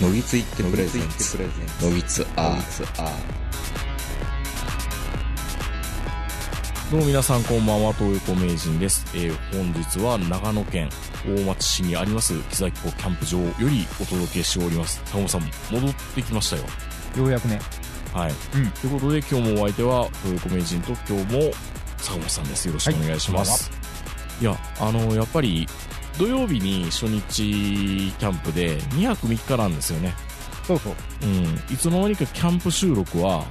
のぎついってプレゼンツのぎつアどうも皆さんこんばんは、東横名人です。えー本日は長野県大町市にあります木崎湖キャンプ場よりお届けしております。坂本さん、戻ってきましたよ。ようやくね。はい。うん。ということで今日もお相手は東横名人と今日も坂本さんです。よろしくお願いします。い、や、あの、やっぱり土曜日に初日キャンプで2泊3日なんですよね。そうそう。うん。いつの間にかキャンプ収録は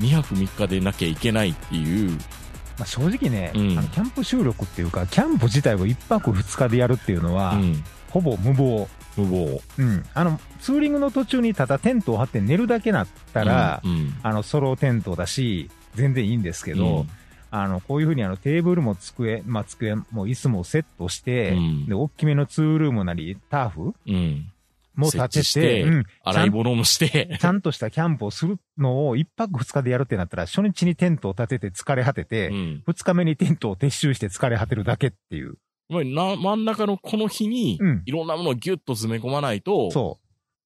2泊3日でなきゃいけないっていう、まあ、正直ね、うんあの、キャンプ収録っていうか、キャンプ自体を1泊2日でやるっていうのは、うん。ほぼ無謀。無謀。うん。あの、ツーリングの途中にただテントを張って寝るだけなったら、うんうんあの、ソロテントだし、全然いいんですけど、あの、こういうふうにあの、テーブルも机、まあ、机も椅子もセットして、うんで、大きめのツールームなり、ターフ？うん。も立てててうん、洗い物もしてち、ゃんとしたキャンプをするのを1泊2日でやるってなったら、初日にテントを立てて疲れ果てて、うん。二日目にテントを撤収して疲れ果てるだけっていう。まあな真ん中のこの日にうん、いろんなものをギュッと詰め込まないと、そ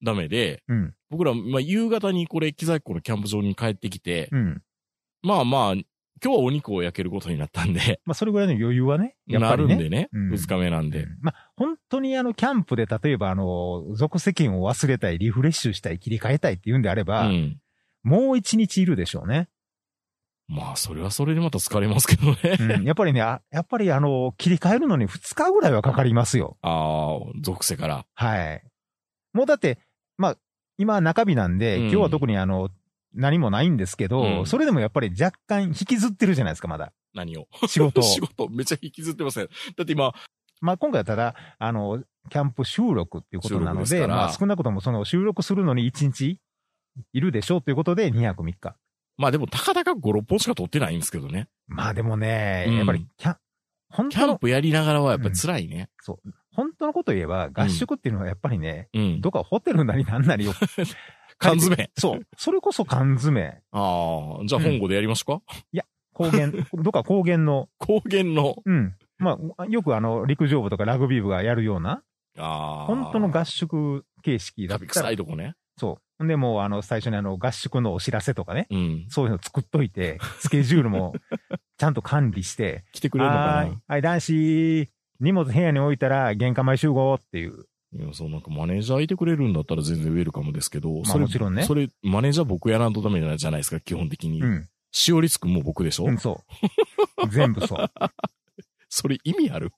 ダメで、う。うん。僕ら、まあ、夕方にこれ、木崎湖のキャンプ場に帰ってきて、うん。まあまあ、今日はお肉を焼けることになったんで、まあ、それぐらいの余裕はね、やっなぱりね。るんでね、うん二日目なんで。うんまあ、本当にあの、キャンプで、例えばあの、属世間を忘れたい、リフレッシュしたい、切り替えたいっていうんであれうば、ん。もう一日いるでしょうね。まあ、それはそれでまた疲れますけどね。うん。やっぱりね、あやっぱりあの、切り替えるのに二日ぐらいはかかりますよ。ああ、属性から。はい。もうだって、まあ、今中日なんで、うん今日は特にあの、何もないんですけど、うんそれでもやっぱり若干引きずってるじゃないですか、まだ。何を？仕事を。仕事めっちゃ引きずってますね。だって今、まあ今回はただ、あの、キャンプ収録っていうことなので、でまあ少なくともその収録するのに1日いるでしょうということで2泊3日。まあでも、たかだか5、6本しか撮ってないんですけどね。まあでもね、うんやっぱりキャン、本キャンプやりながらはやっぱり辛いね。そう、本当のこと言えば合宿っていうのはやっぱりね、うん。どっかホテルなりなんなりを。缶詰。そう。それこそ缶詰。ああ、じゃあ本郷でやりましょうか、高原、どっか高原の、高原の。うん。まあ、よくあの、陸上部とかラグビー部がやるような、ああ。本当の合宿形式だ旅ったら臭いとこね。そう。で、もうあの、最初にあの、合宿のお知らせとかね、うん。そういうの作っといて、スケジュールもちゃんと管理して、来てくれるのかはーい、はい、男子、荷物部屋に置いたら玄関前集合っていう。ないや、そう、なんかマネージャーいてくれるんだったら全然ウェルカムですけど、まあそれもちろんねそれ、マネージャー僕やらんとダメじゃないですか、基本的に。うん。しおりつくんも僕でしょ、うん、そう。全部そう。それ意味ある？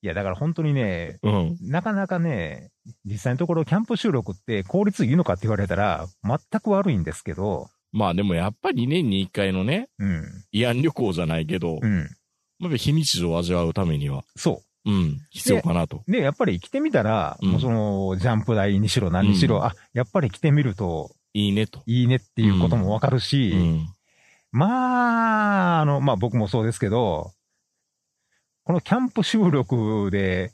いや、だから本当にね、うん。なかなかね、実際のところキャンプ収録って効率いいのかって言われたら、全く悪いんですけど、まあでもやっぱり年に一回のね、うん。慰安旅行じゃないけど、うん。まあ非日常を味わうためには、そうん、必要かなと。う。で、やっぱり来てみたら、うんもうその、ジャンプ台にしろ何にしろ、うんあ、やっぱり来てみるといいねと。いいねっていうこともわかるし、うん。まあ、あの、まあ僕もそうですけど、このキャンプ収録で、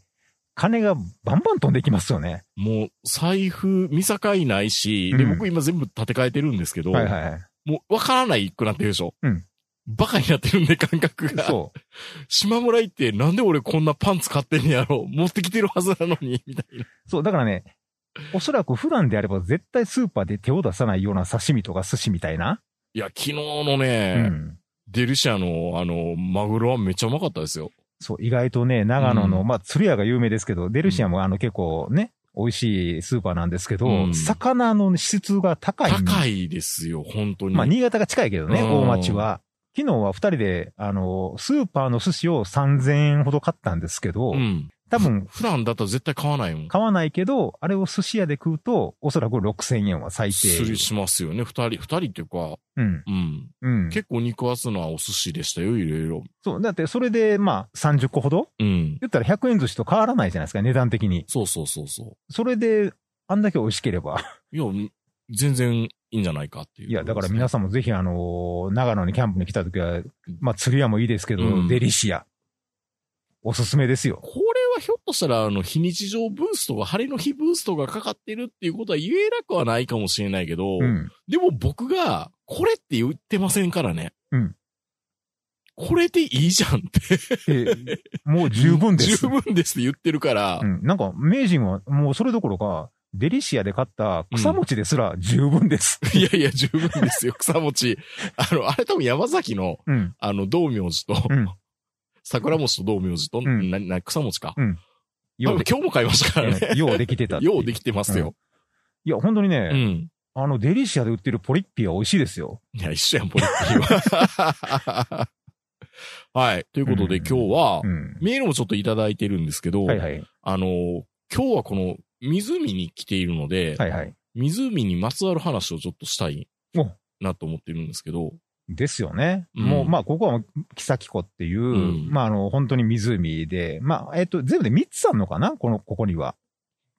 金がバンバン飛んできますよね。もう、財布見境ないし、で、うん僕今全部立て替えてるんですけど、はいはい。もう、わからないくなってるでしょうん。バカになってるんで、感覚が。そう。島村行って、なんで俺こんなパンツ買ってんねやろ持ってきてるはずなのに、みたいな。そう、だからね、おそらく普段であれば絶対スーパーで手を出さないような刺身とか寿司みたいな。いや、昨日のうね、ん。デルシアの、あの、マグロはめっちゃうまかったですよ。そう、意外とね、長野の、うんまあ、釣り屋が有名ですけど、デルシアもあの結構ね、美味しいスーパーなんですけど、うん魚の質が高い。高いですよ、本当に。まあ、新潟が近いけどね、うん大町は。昨日は二人で、あの、スーパーの寿司を3000円ほど買ったんですけど、うん。多分、普段だったら絶対買わないもん。買わないけど、あれを寿司屋で食うと、おそらく6000円は最低。すりしますよね、二人、二人っていうか、うん。うん。うん。結構肉厚なお寿司でしたよ、いろいろ。そう。だって、それで、まあ、30個ほど？うん。言ったら100円寿司と変わらないじゃないですか、値段的に。そうそうそうそそれで、あんだけ美味しければ。う。いや、全然いいんじゃないかっていう、いや、だから皆さんもぜひ、あのー長野にキャンプに来た時は、まあ、釣り屋もいいですけど、うんデリシア。おすすめですよ。これはひょっとしたら、あの、非日常ブーストが、晴れの日ブーストがかかってるっていうことは言えなくはないかもしれないけど、うん。でも僕が、これって言ってませんからね。うん。これでいいじゃんって。でもう十分です。十分ですって言ってるから、うん。なんか、名人はもうそれどころか、デリシアで買った草餅ですら十分です。いやいや、十分ですよ、草餅。あの、あれ多分山崎の、うん。あの、道明寺と、うん。桜餅と道明寺と、んな、な、草餅か。うん今日も買いましたからね。ようできてたっていようできてますよ。いや、本当にね、うん。あの、デリシアで売ってるポリッピーは美味しいですよ。いや、一緒やん、ポリッピーは。はい。ということで、うん今日はう、ん。メールもちょっといただいてるんですけど、はいはい。あの、今日はこの湖に来ているので、はいはい。湖にまつわる話をちょっとしたいおなと思ってるんですけど、ですよね。うんもう、まあ、ここは、キサキ湖っていう、んまあ、あの、本当に湖で、まあ、えっと、全部で3つあるのかな？この、ここには。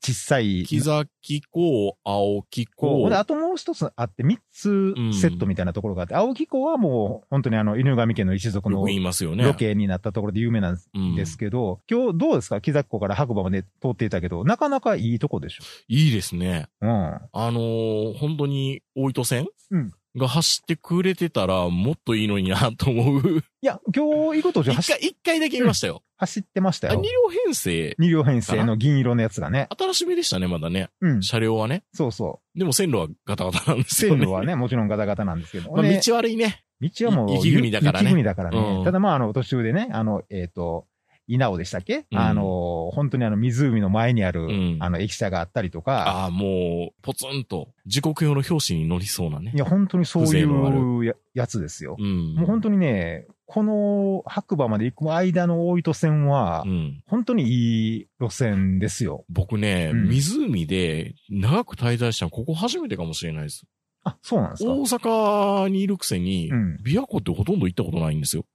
小さい。木崎湖、青木湖こうで、、あともう一つあって、3つセットみたいなところがあって、青木湖はもう、本当にあの、犬神家の一族の。ロケになったところで有名なんうんですけど、今日どうですか？木崎湖から白馬まで通っていたけど、なかなかいいとこでしいいですね。ょ。うん。あのー本当に大糸線、うんが走ってくれてたらもっといいのになと思う。いや、今日行く途中走一回、一回だけ見ましたよ。走ってましたあ、よ二。両編成、二両編成の銀色のやつがね。新しめでしたね、まだね。うん。車両はね。そうそう。でも線路はガタガタなんですよね。線路はね、もちろんガタガタなんですけど。まあ、で道悪いね。道はもう、雪国だからね雪国だからね。うんただまあ、あの、途中でね、あの、えっ、と、稲尾でしたっけ、うんあの、本当にあの、湖の前にある、んあの、駅舎があったりとか、ああ、もう、ポツンと、時刻用の表紙に乗りそうなねい。や、本当にそういうややつですよ。うん。もう本当にね、この白馬まで行く間の大糸線は、うん。本当にいい路線ですよ。僕ね、うん湖で長く滞在したのここ初めてかもしれないです。あ、そうなんですか。大阪にいるくせに、うん。琵琶湖ってほとんど行ったことないんですよ。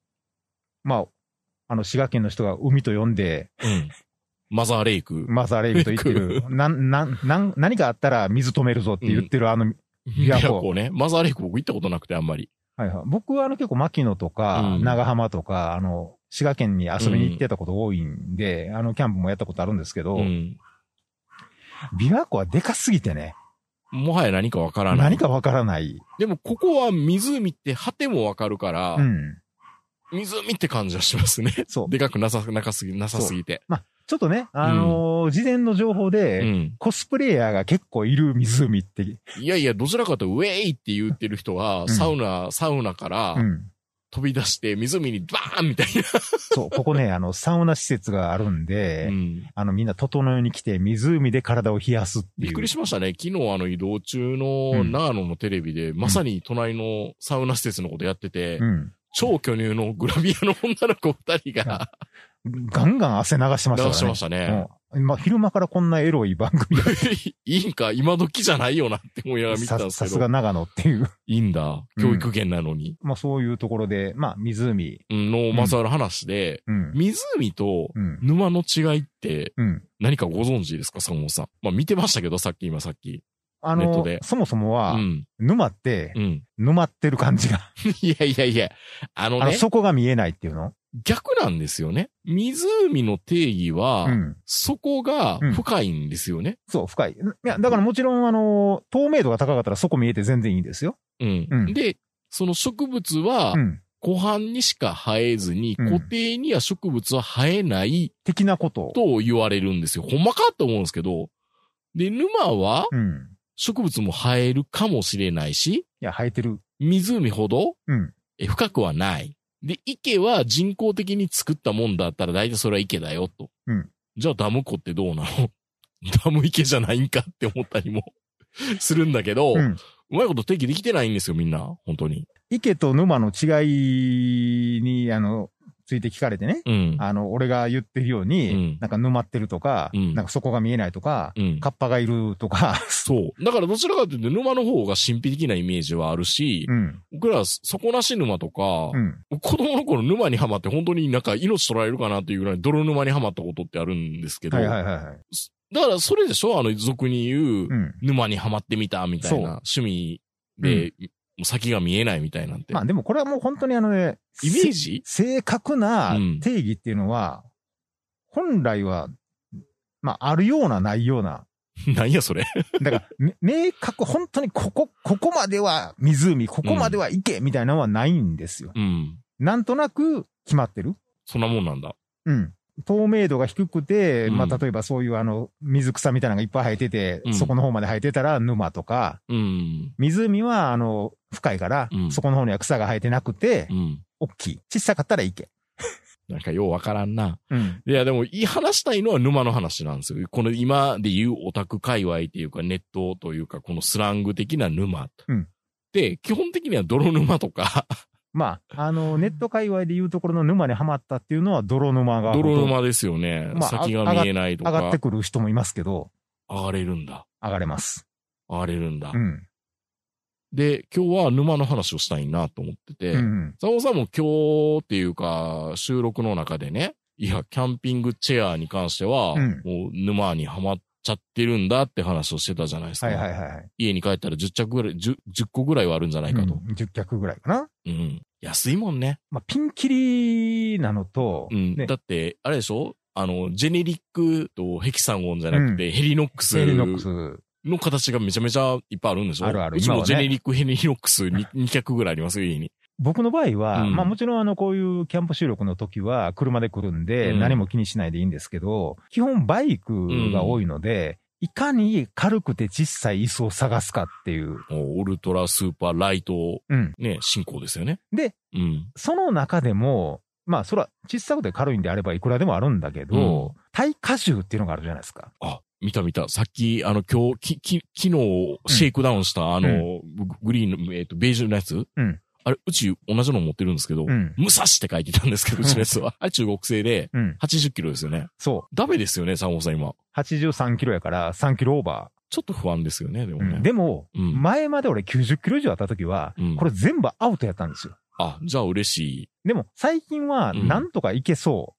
まあ、あの、滋賀県の人が海と呼んで、うん。マザーレイク。マザーレイクと言ってる、なん、なん、なん、何かあったら水止めるぞって言ってるあの、琵琶湖琶湖ね。マザーレイク僕行ったことなくてあんまり。はいはい。僕はあの結構牧野とか、うん長浜とか、あの、滋賀県に遊びに行ってたこと多いんで、あの、キャンプもやったことあるんですけど、うん。琵琶湖はでかすぎてね、もはや何かわからない。何かわからない。でもここは湖って果てもわかるから、うん。湖って感じはしますね。そう。でかくなさ、なかすぎ、なさすぎて。ちょっとね、あのー事前の情報で、うん。コスプレイヤーが結構いる湖って、いやいや、どちらかというと、ウェイって言ってる人は、んサウナ、サウナからうん。飛び出して湖にバーンみたいそう、ここね、あの、サウナ施設があるんな。で、うん。あの、みんな整いに来て、湖で体を冷やすっていう。びっくりしましたね。昨日あの移動中うのん長野のテレビで、まさに隣のサウナ施設のことやってて、うん。超巨乳のグラビアの女の子二人がガンガン汗流してましたね。流してましたね。うん。まあ、昼間からこんなエロい番組が いいんか今時じゃないよなって思いながら見てたんさですけど。さすが長野っていう。いいんだ。教育圏なのに。まあそういうところで、まあ湖。うんのまつわる話で、うん。湖とうん。沼の違いってうん。何かご存知ですか、坂本さん。まあ見てましたけど、さっき今さっき。あのネットで、そもそもうは、ん。沼ってう、ん。沼ってる感じが。いやいやいや、あのあの、ね、底が見えないっていうの？逆なんですよね。湖の定義は、うん。そこが深いんですよね。そう、深い。いや、だからもちろん、あの、透明度が高かったら底見えて全然いいんですよ。うん。うんで、その植物はう、ん。湖畔にしか生えずに、うん固定には植物は生えない的なことを。と言われるんですよ。ほんまかと思うんですけど。で、沼はうん。植物も生えるかもしれないし、いや、生えてる。湖ほど深くはない。で、池は人工的に作ったもんだったら大体それは池だよと。うんじゃあダム湖ってどうなの？ダム池じゃないんかって思ったりも するんだけど、う。うんまいこと定義できてないんですよ、みんな。本当に。池と沼の違いに、あの、ついて聞かれてね。うん。あの、俺が言ってるように、うんなんか沼ってるとか、うんなんか底が見えないとか、うん。カッパがいるとか、そう。だからどちらかというと沼の方が神秘的なイメージはあるし、うん、僕ら底なし沼とか、うん、子供の頃沼にはまって本当になんか命取られるかなっていうぐらい泥沼にはまったことってあるんですけど、はいはいはいはい。だからそれでしょ？あの俗に言う、うん。沼にはまってみたみたいな趣味で、もう先が見えないみたいなんて。まあでもこれはもう本当にあのね、イメージ？せ正確なうん定義っていうのは、本来は、まああるようなないような。何やそれ。だから、め明確、本当にここ、ここまでは湖、ここまでは池みたいなのはないんですよ。うん。なんとなく決まってる。そんなもんなんだ。うん。透明度が低くて、うんまあ、例えばそういうあの、水草みたいなのがいっぱい生えてて、うんそこの方まで生えてたら沼とか、うん。湖はあの、深いから、うんそこの方には草が生えてなくてう、ん。大きい。小さかったら池。なんかようわからんな。うん。いや、でも、いい話したいのは沼の話なんですよ。この今で言うオタク界隈っていうか、ネットというか、このスラング的な沼。うんで、基本的には泥沼とか、まあ、あの、ネット界隈で言うところの沼にはまったっていうのは泥沼が。泥沼ですよね。まあ先が見えないとか上がって、くる人もいますけど、上がれるんだ。上がれます。上がれるんだ。うん。で、今日は沼の話をしたいなと思ってて、うん。佐野さんも今日っていうか、収録の中でね、いや、キャンピングチェアに関しては、うんもう沼にはまっちゃってるんだって話をしてたじゃないですか。はいはいはいはい。家に帰ったら10着ぐらい、10, 10個ぐらいはあるんじゃないかと。うん10脚ぐらいかな。うん。安いもんね。まあ、ピンキリなのと、うん。ねだって、あれでしょ？あの、ジェネリックとヘキサゴンじゃなくて、ヘリノックスセリノックス。の形がめちゃめちゃいっぱいあるんでしょ？あるあるうちもジェネリックヘリノックス 2, 2脚ぐらいありますよ、家に。僕の場合は、うんまあもちろんあの、こういうキャンプ収録の時は車で来るんで、うん何も気にしないでいいんですけど、基本バイクが多いので、いかに軽くて小さい椅子を探すかっていう。オルトラスーパーライト、うん。ね、進行ですよね。で、うん。その中でも、まあ、それは小さくて軽いんであればいくらでもあるんだけど、耐荷重っていうのがあるじゃないですか。あ、見た見た。さっき、あの、今日、き、き、昨日、シェイクダウンした、あの、ググリーンの、えっ、と、ベージュのやつ？うん。あれ、うち同じの持ってるんですけど、うん。武蔵って書いてたんですけど、うちのやつは。あれ中国製で、うん。80キロですよね。そダメですよね、サンゴさん今。う。83キロやから3キロオーバちょっと不安ですよね、でもー。ね。うんでも、うん前まで俺90キロ以上あった時は、うんこれ全部アウトやったんですよ。あ、じゃあ嬉しでも、最近は、うんなんとかいけそ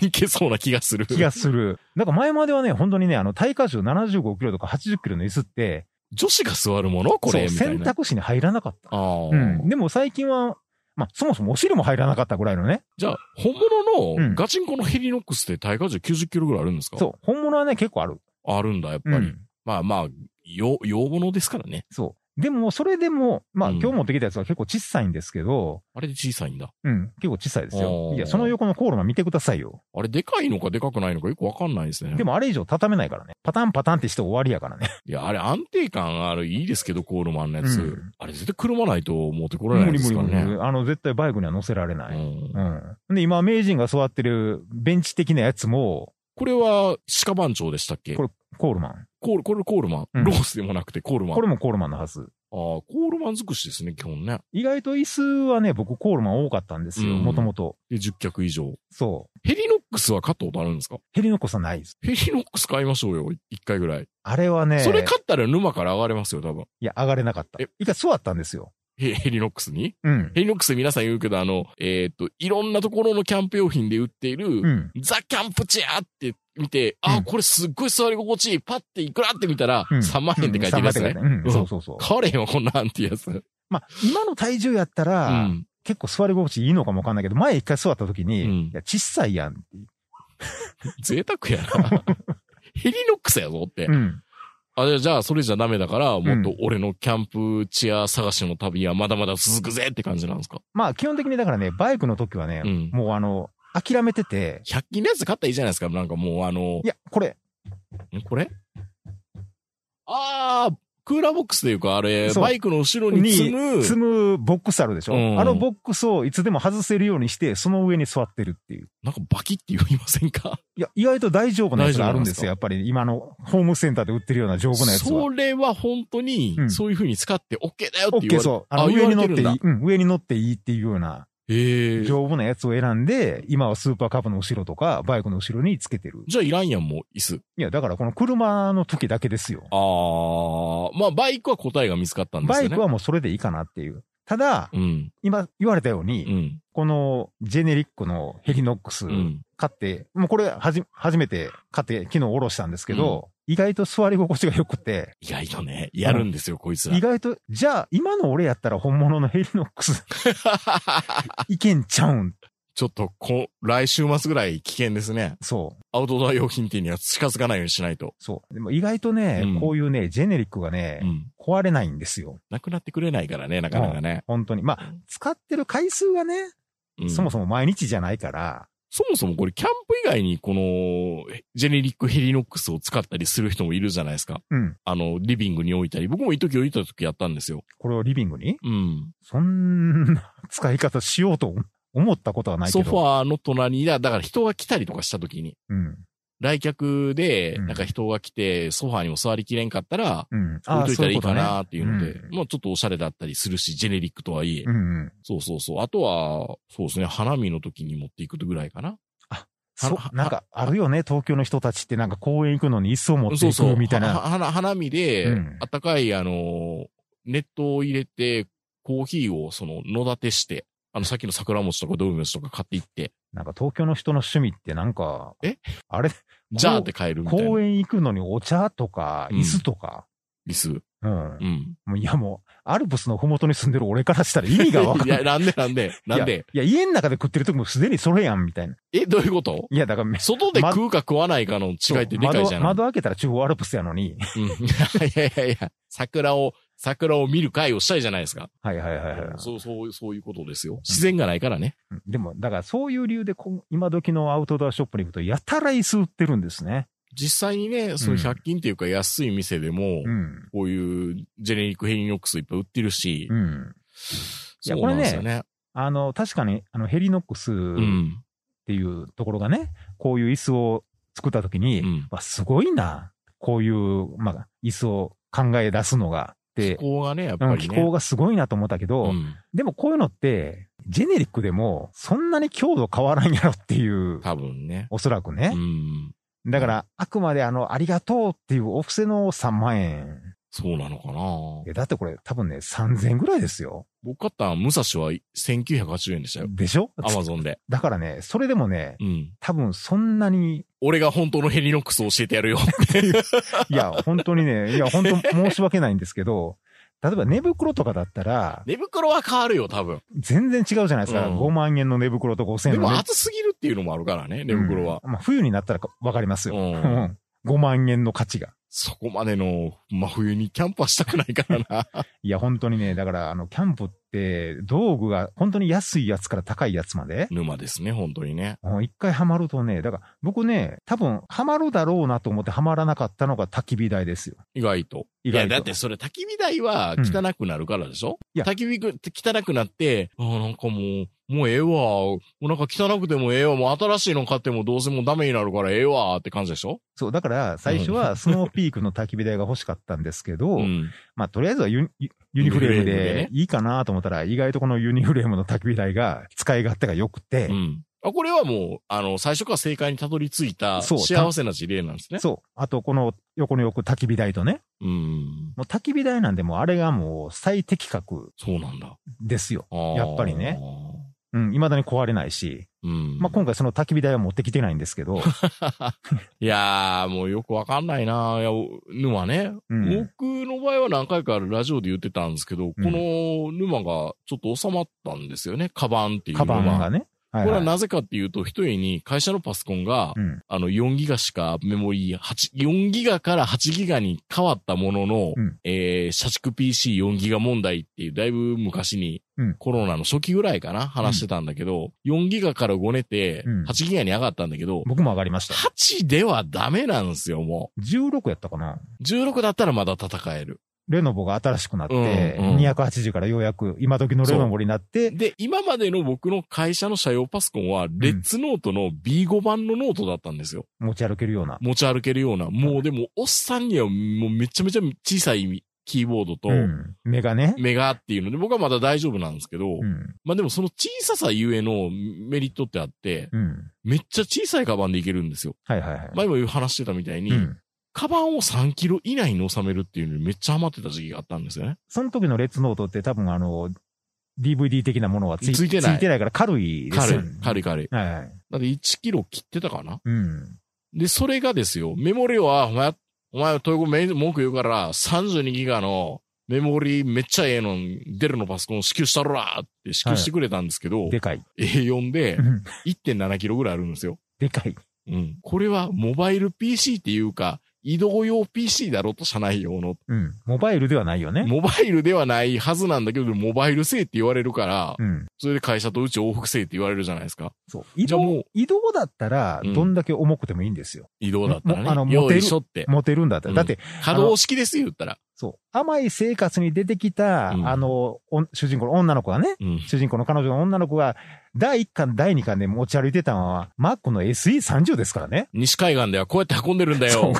い。いけそうな気がする。う気がする。なんか前まではね、本当にね、あの、耐荷重75キロとか80キロの椅子って、女子が座るもの？これ、そうみたいな。選択肢に入らなかった。ああ、うん。でも最近は、まあ、そもそもお尻も入らなかったぐらいのね。じゃあ、本物うんのガチンコのヘリノックスって耐荷重90キロぐらいあるんですか？そう。本物はね、結構ある。あるんだ、やっぱり。うん。まあまあ、よ、洋物ですからね。そう。でも、それでも、まあ、うん今日持ってきたやつは結構小さいんですけど、あれで小さいんだ。うん、結構小さいです。よいや、その横のコールマン見てくださいよ。あれでかいのかでかくないのかよくわかんないですね。でもあれ以上畳めないからね。パタンパタンってして終わりやからね。いや、あれ安定感ある、いいですけど、コールマンのやつ。うんあれ絶対車ないと持ってこれないですからね。あの、絶対バイクには乗せられない。うんうん。で、今、名人が座ってるベンチ的なやつも、これは、鹿番長でしたっけ？これコールマン。コール、これコールマン。うんロースでもなくてコールマン。これもコールマンのはず。ああ、コールマン尽くしですね、基本ね。意外と椅子はね、僕コールマン多かったんですよ。うんもともと。で、10脚以上。そう。ヘリノックスは買ったことあるんですか？ヘリノコさんないです。ヘリノックス買いましょうよ、一回ぐらい。あれはね、それ買ったら沼から上がれますよ、多分。いや、上がれなかったえ。一回座ったんですよ。ヘヘリノックスに？うん。ヘリノックス皆さん言うけど、あの、えーっと、いろんなところのキャンプ用品で売っている、うん。ザ・キャンプチェアって見て、あ、うんこれすっごい座り心地いい。パッていくらって見たら、うん3万円って書いてるやつね。3万円って書いてあるうん、そうそうそう。買われへんわ、こんなんってやつ。まあ、今の体重やったうら、ん。結構座り心地いいのかもわかんないけど、前一回座った時に、うんいや、小さいやん。贅沢やな。ヘリノックスやぞって。うん。あ、じゃあじゃあ、それじゃダメだから、もっと俺のキャンプチェア探しの旅はまだまだ続くぜって感じなんですか？まあ、基本的にだからね、バイクの時はね、うん。もうあの、諦めてて、?100 均のやつ買ったらいいじゃないですか。なんかもうあの。い、や、これ、んこれ？あー、クーラーボックスというか、あれ、バイクの後ろに積む、積むボックスあるでしょ、うん。あのボックスをいつでも外せるようにして、その上に座ってるっていう。なんかバキって言いませんか？いや、意外と大丈夫なやつがあるんですよ。やっぱり。今のホームセンターで売ってるような丈夫なやつは。それは本当にう、んそういう風に使って OK だよオッケーって言われそう。あの言上に乗っていい、うん、上に乗っていいっていうようなへえ。丈夫なやつを選んで、今はスーパーカブの後ろとか、バイクの後ろにつけてる。じゃあいらんやん、もう、椅子。いや、だからこの車の時だけですよ。ああ、まあ、バイクは答えが見つかったんですよね。バイクはもうそれでいいかなっていう。ただ、うん。今言われたように、うん。このジェネリックのヘリノックスうん。買って、もうこれはじ、初めて買って昨日下ろしたんですけど、意外と座り心地が良くて、意外とね、やるんですよ、こいつら意。外と、じゃあ今の俺やったら本物のヘリノックス いけんちゃうん。ちょっと、こ、来週末ぐらい危険ですね。そう。アウトドア用品店には近づかないようにしないと。そう。でも意外とね、うんこういうね、ジェネリックがね、うん。壊れないんですよ。なくなってくれないからね、なかなかね。本当に。まあ、使ってる回数がね、うんそもそも毎日じゃないから、そもそもこれキャンプ以外にこのジェネリックヘリノックスを使ったりする人もいるじゃないですか。うん。あの、リビングに置いたり。僕も一時置いた時やったんですよ。これをリビングに？うん。そんな使い方しようと思ったことはないけど。ソファーの隣に、だだから人が来たりとかした時に、うん。来客で、うんなんか人が来て、ソファーにも座りきれんかったら、うん。置いといたらいいかそううなっていうので、ことねまあちょっとおしゃれだったりするし、ジェネリックとはいえ。うん。そうそうそう。あとは、そうですね、花見の時に持っていくぐらいかな。そはなんか、あるよね、東京の人たちってなんか公園行くのに椅子を持っていそうそう。くみたいな。は花花見で、うんあったかい、あの、ネットを入れて、コーヒーをその、野立てして、あの、さっきの桜餅とかドーム餅とか買っていって、なんか東京の人の趣味ってなんか、え？あれ、じゃあって帰るみたいな。公園行くのにお茶とか、うん椅子とか。うん。うん。もういやもう、アルプスのふもとに住んでる俺からしたら意味がわかんいや、ない。なんでなんで？なんで？いや、家の中で食ってる時もすでにそれやん、みたいな。え、どういうこと？いや、だからめ、外で食うか食わないかの違いってでかいじゃない窓窓開けたら中央アルプスやのに。うん。いやいやいや、桜を、桜を見る会をしたいじゃないですか。はいはいはいはい。そう、そう、そういうことですよ。自然がないからね。うんでも、だからそういう理由で今時のアウトドアショップに行くと、やたら椅子売ってるんですね。実際にね、そういう100均っていうか安い店でも、うん。こういうジェネリックヘリノックスいっぱい売ってるし、うん。いやそうなんですよね。あの、確かに、あの、ヘリノックスうっん。ていうところがね、こういう椅子を作った時に、うん。わすごいな。こういう、まあ、椅子を考え出すのが。で気、候がね、やっぱりね。候がすごいなと思ったけど、うん。でもこういうのって、ジェネリックでも、そんなに強度変わらんやろっていう、多分ね。おそらくねう。ん。だから、あくまであの、ありがとうっていうお布施の3万円。そうなのかな？えだってこれ多分ね、3000円ぐらいですよ。僕買った武蔵は1980円でしたよ。でしょ？アマゾンで。だからね、それでもね、うん。多分そんなに、俺が本当のヘリノックスを教えてやるよ。いや、本当にね、いや、本当申し訳ないんですけど、例えば寝袋とかだったら、寝袋は変わるよ、多分。全然違うじゃないですか。うん5万円の寝袋と5000で円の寝も暑すぎるっていうのもあるからね、寝袋は。うんまあ、冬になったらわかりますよ。うんうん5万円の価値が。そこまでの真冬にキャンプはしたくないからな。いや、本当にね、だから、あの、キャンプっ、道具が本当に安いやつから高いやつまで、沼ですね、本当にね。一回ハマるとね、だから僕ね、多分ハマるだろうなと思ってハマらなかったのが焚き火台ですよ。意外と。意外といや、だってそれ焚き火台は汚くなるからでしょ、いや焚き火く汚くなって、あーなんかもう、もうええわ。もうなんか汚くてもええわ。もう新しいの買ってもどうせもうダメになるからええわって感じでしょ？そう、だから最初はスノーピークの焚き火台が欲しかったんですけど、うん。まあとりあえずはユニフレームでいいかなと思ったら、意外とこのユニフレームの焚き火台が使い勝手が良くて、うん。あ、これはもう、あの、最初から正解にたどり着いた幸せな事例なんですね。そう。あとこの横に置く焚き火台とね、うん。もう焚き火台なんでもうあれがもう最適格そうなんだ。ですよ。やっぱりね。うん、未だに壊れないし、うん。まあ今回その焚き火台は持ってきてないんですけど、いやー、もうよくわかんないな。いや、沼ね。うん僕の場合は何回かラジオで言ってたんですけど、この沼がちょっと収まったんですよね。カバンっていうカ沼。バンがね。はこれははいなぜかっていうと、一重に会社のパソコンが、うん。あの、4ギガしかメモリー、8、4ギガから8ギガに変わったものの、うんえー、社畜 PC4 ギガ問題っていう、だいぶ昔に、うんコロナの初期ぐらいかな、話してたんだけど、4ギガから5寝て、うん8ギガに上がったんだけど、僕も上がりました。8ではダメなんですよ、も16やったかなう。16だったらまだ戦える。レノボが新しくなって、うんうん280からようやく今時のレノボになって、で、今までの僕の会社の社用パソコンは、レッツノートの B5 版のノートだったんですよ。持ち歩けるような。持ち歩けるような。もうでも、おっさんにはもうめちゃめちゃ小さいキーボードと、うん。目がね。目がっていうので、僕はまだ大丈夫なんですけど、うん。まあでもその小ささゆえのメリットってあって、うん。めっちゃ小さいカバンでいけるんですよ。はいはいはい。前も話してたみたいに、うん。カバンを3キロ以内に収めるっていうのにめっちゃハマってた時期があったんですよね。その時のレッツノートって多分あの、DVD 的なものはついついてないついてないから軽いです軽いよね。、軽い軽い。はいはい。だって1キロ切ってたかな？うん。で、それがですよ、メモリは、お前、お前、トイコメ文句言うから、32ギガのメモリめっちゃええの、出るのパソコン支給したろらって支給してくれたんですけど、でかい。A4 でうん1.7キロぐらいあるんですよ。でかい。うん。これはモバイル PC っていうか、移動用 PC だろと、社内用の。うん。モバイルではないよね。モバイルではないはずなんだけど、モバイル製って言われるから、うん。それで会社とうち往復製って言われるじゃないですか。そう。移じゃあもう、動移動だったら、うんどんだけ重くてもいいんですよ。移動だったらもあの持てるって。持てるんだったら。うんだって、可動式ですよ、言ったら。そう。甘い生活に出てきた、うんあの、お主人公の女の子がね、うん。主人公の彼女の女の子が、第1巻、第2巻で持ち歩いてたのは、マックの SE30 ですからね。西海岸ではこうやって運んでるんだよ。。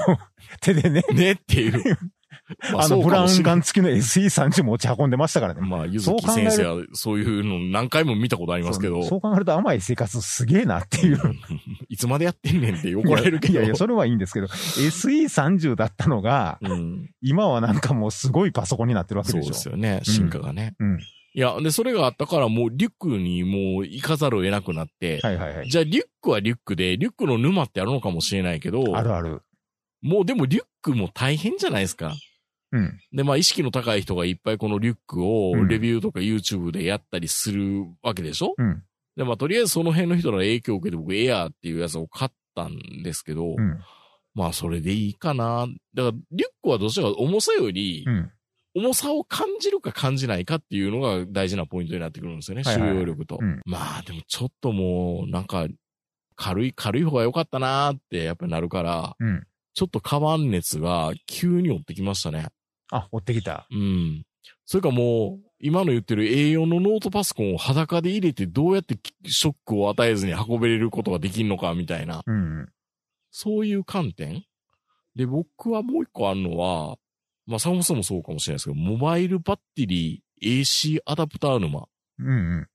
手でね。ねっていう。まあの、ブラウンが管付きの SE30 持ち運んでましたからね。まあ、ゆずき先生はそういうの何回も見たことありますけどそう、そう考えると甘い生活すげえなっていう。いつまでやってんねんって怒られるけど。いやいや、それはいいんですけど、SE30 だったのが、うん。今はなんかもうすごいパソコンになってるわけそうでしょ。ですよね、進化がね。うん。いや、で、それがあったからもうリュックにもう行かざるを得なくなって、はいはいはい。じゃあリュックはリュックで、リュックの沼ってあるのかもしれないけど、あるある。もうでもリュックも大変じゃないですか。うん。で、まあ意識の高い人がいっぱいこのリュックをうんレビューとか YouTube でやったりするわけでしょ、うん。で、まあとりあえずその辺の人の影響を受けて僕エアーっていうやつを買ったんですけど、うん。まあそれでいいかな。だからリュックはどちらか重さよりう、ん。重さを感じるか感じないかっていうのが大事なポイントになってくるんですよね、はいはい収容力と。うんまあでもちょっともう、なんか、軽い、軽い方が良かったなーってやっぱりなるから、うん。ちょっとカバン熱が急に追ってきましたね。あ、追ってきた。うん。それかもう、今の言ってる A4 のノートパソコンを裸で入れてどうやってショックを与えずに運べれることができるのかみたいな、うん。そういう観点で、僕はもう一個あるのは、まあ、そもそもそうかもしれないですけど、モバイルバッテリー AC アダプター沼。うんうん。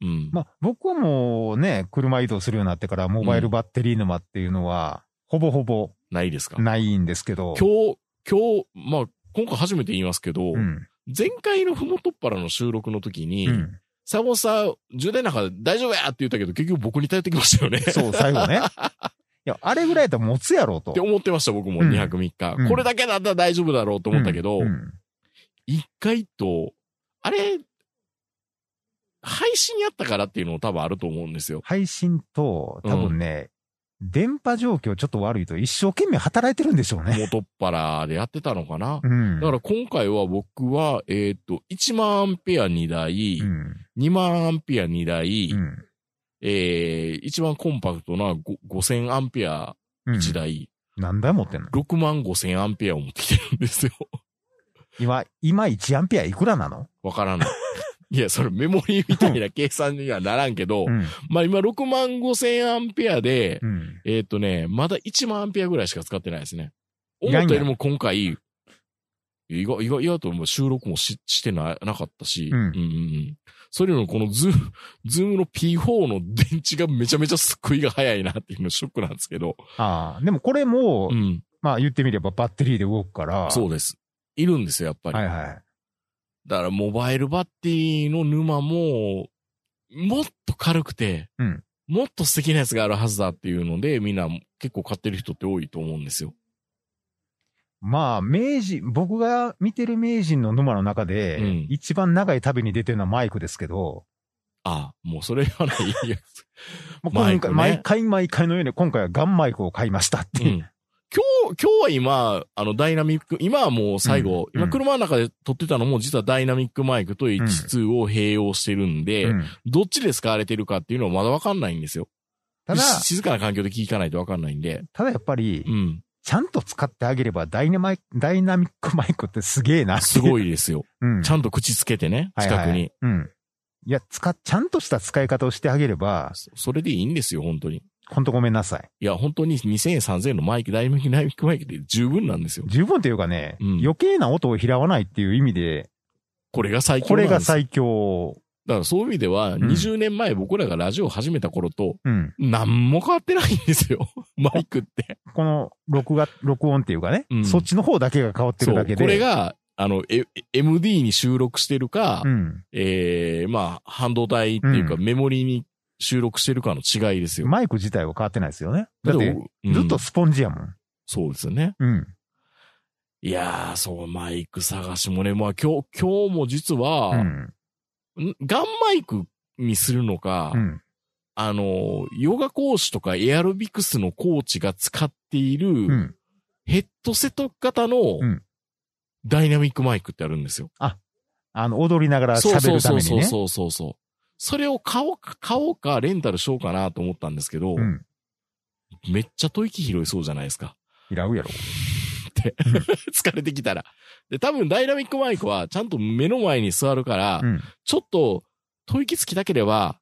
うん。まあ、僕はもうね、車移動するようになってから、モバイルバッテリー沼っていうのは、ほぼほぼないですか？ないんですけど。今日、今日、まあ、今回初めて言いますけど、うん。前回のふもとっぱらの収録の時に、うん。サボさん、充電なんか大丈夫やって言ったけど、結局僕に頼ってきましたよね。そう、最後ね。いや、あれぐらいやったら持つやろうと。って思ってました、僕もうん2泊3日、うんこれだけだったら大丈夫だろうと思ったけど、一回と、あれ、配信やったからっていうのも多分あると思うんですよ。配信と、多分ね、電波状況ちょっと悪いと一生懸命働いてるんでしょうね。元っ腹でやってたのかな。うん。だから今回は僕は、えっ、と、1万アンペア2台、うん。2万アンペア2台、うん。えー、一番コンパクトなご5000アンペアうん。1台、何台持ってんの？6万5000アンペアを持ってきてるんですよ。今、今1アンペアいくらなの？わからない。いや、それメモリーみたいな計算にはならんけど、うん。まあ今6万5000アンペアで、うん。えっ、とね、まだ1万アンペアぐらいしか使ってないですね。思ったよりも今回、意外、意外、意外ともう収録もししてななかったし、うんうんうんそれよりもこのズーム、ズームの P4 の電池がめちゃめちゃ食いが早いなっていうのショックなんですけど、ああ、でもこれも、うん、まあ言ってみればバッテリーで動くから。そうです。いるんですよ、やっぱり。はいはい。だからモバイルバッテリーの沼も、もっと軽くて、うんもっと素敵なやつがあるはずだっていうので、みんな結構買ってる人って多いと思うんですよ。まあ、名人、僕が見てる名人の沼の中で、うん一番長い旅に出てるのはマイクですけど、あもうそれはないやつ。毎回毎回のように今回はガンマイクを買いましたっていう。うん今日、今日は今、あの、ダイナミック、今はもう最後、うん今車の中で撮ってたのも実はダイナミックマイクと H2 を併用してるんで、うんどっちで使われてるかっていうのはまだわかんないんですよ。ただ、し静かな環境で聞かないとわかんないんで。ただやっぱりう、ん。ちゃんと使ってあげればダイナマイダイナミックマイクってすげえなすごい。いですよ。うん。ちゃんと口つけてね、近くに。はいはいうん。いや、使っ、ちゃんとした使い方をしてあげれば、そそれでいいんですよ、本当に。ほんとごめんなさい。いや、本当に2000円、3000円のマイク、ダイナミックマイクで十分なんですよ。十分っていうかね、うん余計な音を拾わないっていう意味で、これが最強これが最強。だからそういう意味では、ん20年前僕らがラジオを始めた頃と、うん。何も変わってないんですよ。マイクって。この録画、録音っていうかね、うんそっちの方だけが変わって。るだけで。これが、あの、え MD に収録してるか、うん。ええまあ、半導体っていうか、うメモリに収録してるかの違いですよ。マイク自体は変わってないですよね。だって、うんずっとスポンジやもん。そうですよね。うん。いやー、そう、マイク探しもね、まあ今日、今日も実は、うん。んガンマイクにするのか、うん。あの、ヨガ講師とかエアロビクスのコーチが使っている、うん。ヘッドセット型のうんダイナミックマイクってあるんですよ。あの、踊りながら喋るためにね。そうそうそうそう。それを買おうか、買おうか、レンタルしようかなと思ったんですけど、うん。めっちゃ吐息拾いそうじゃないですか。いらうやろ。疲れてきたら。で、多分ダイナミックマイクはちゃんと目の前に座るから、うん。ちょっと吐息つきたければ、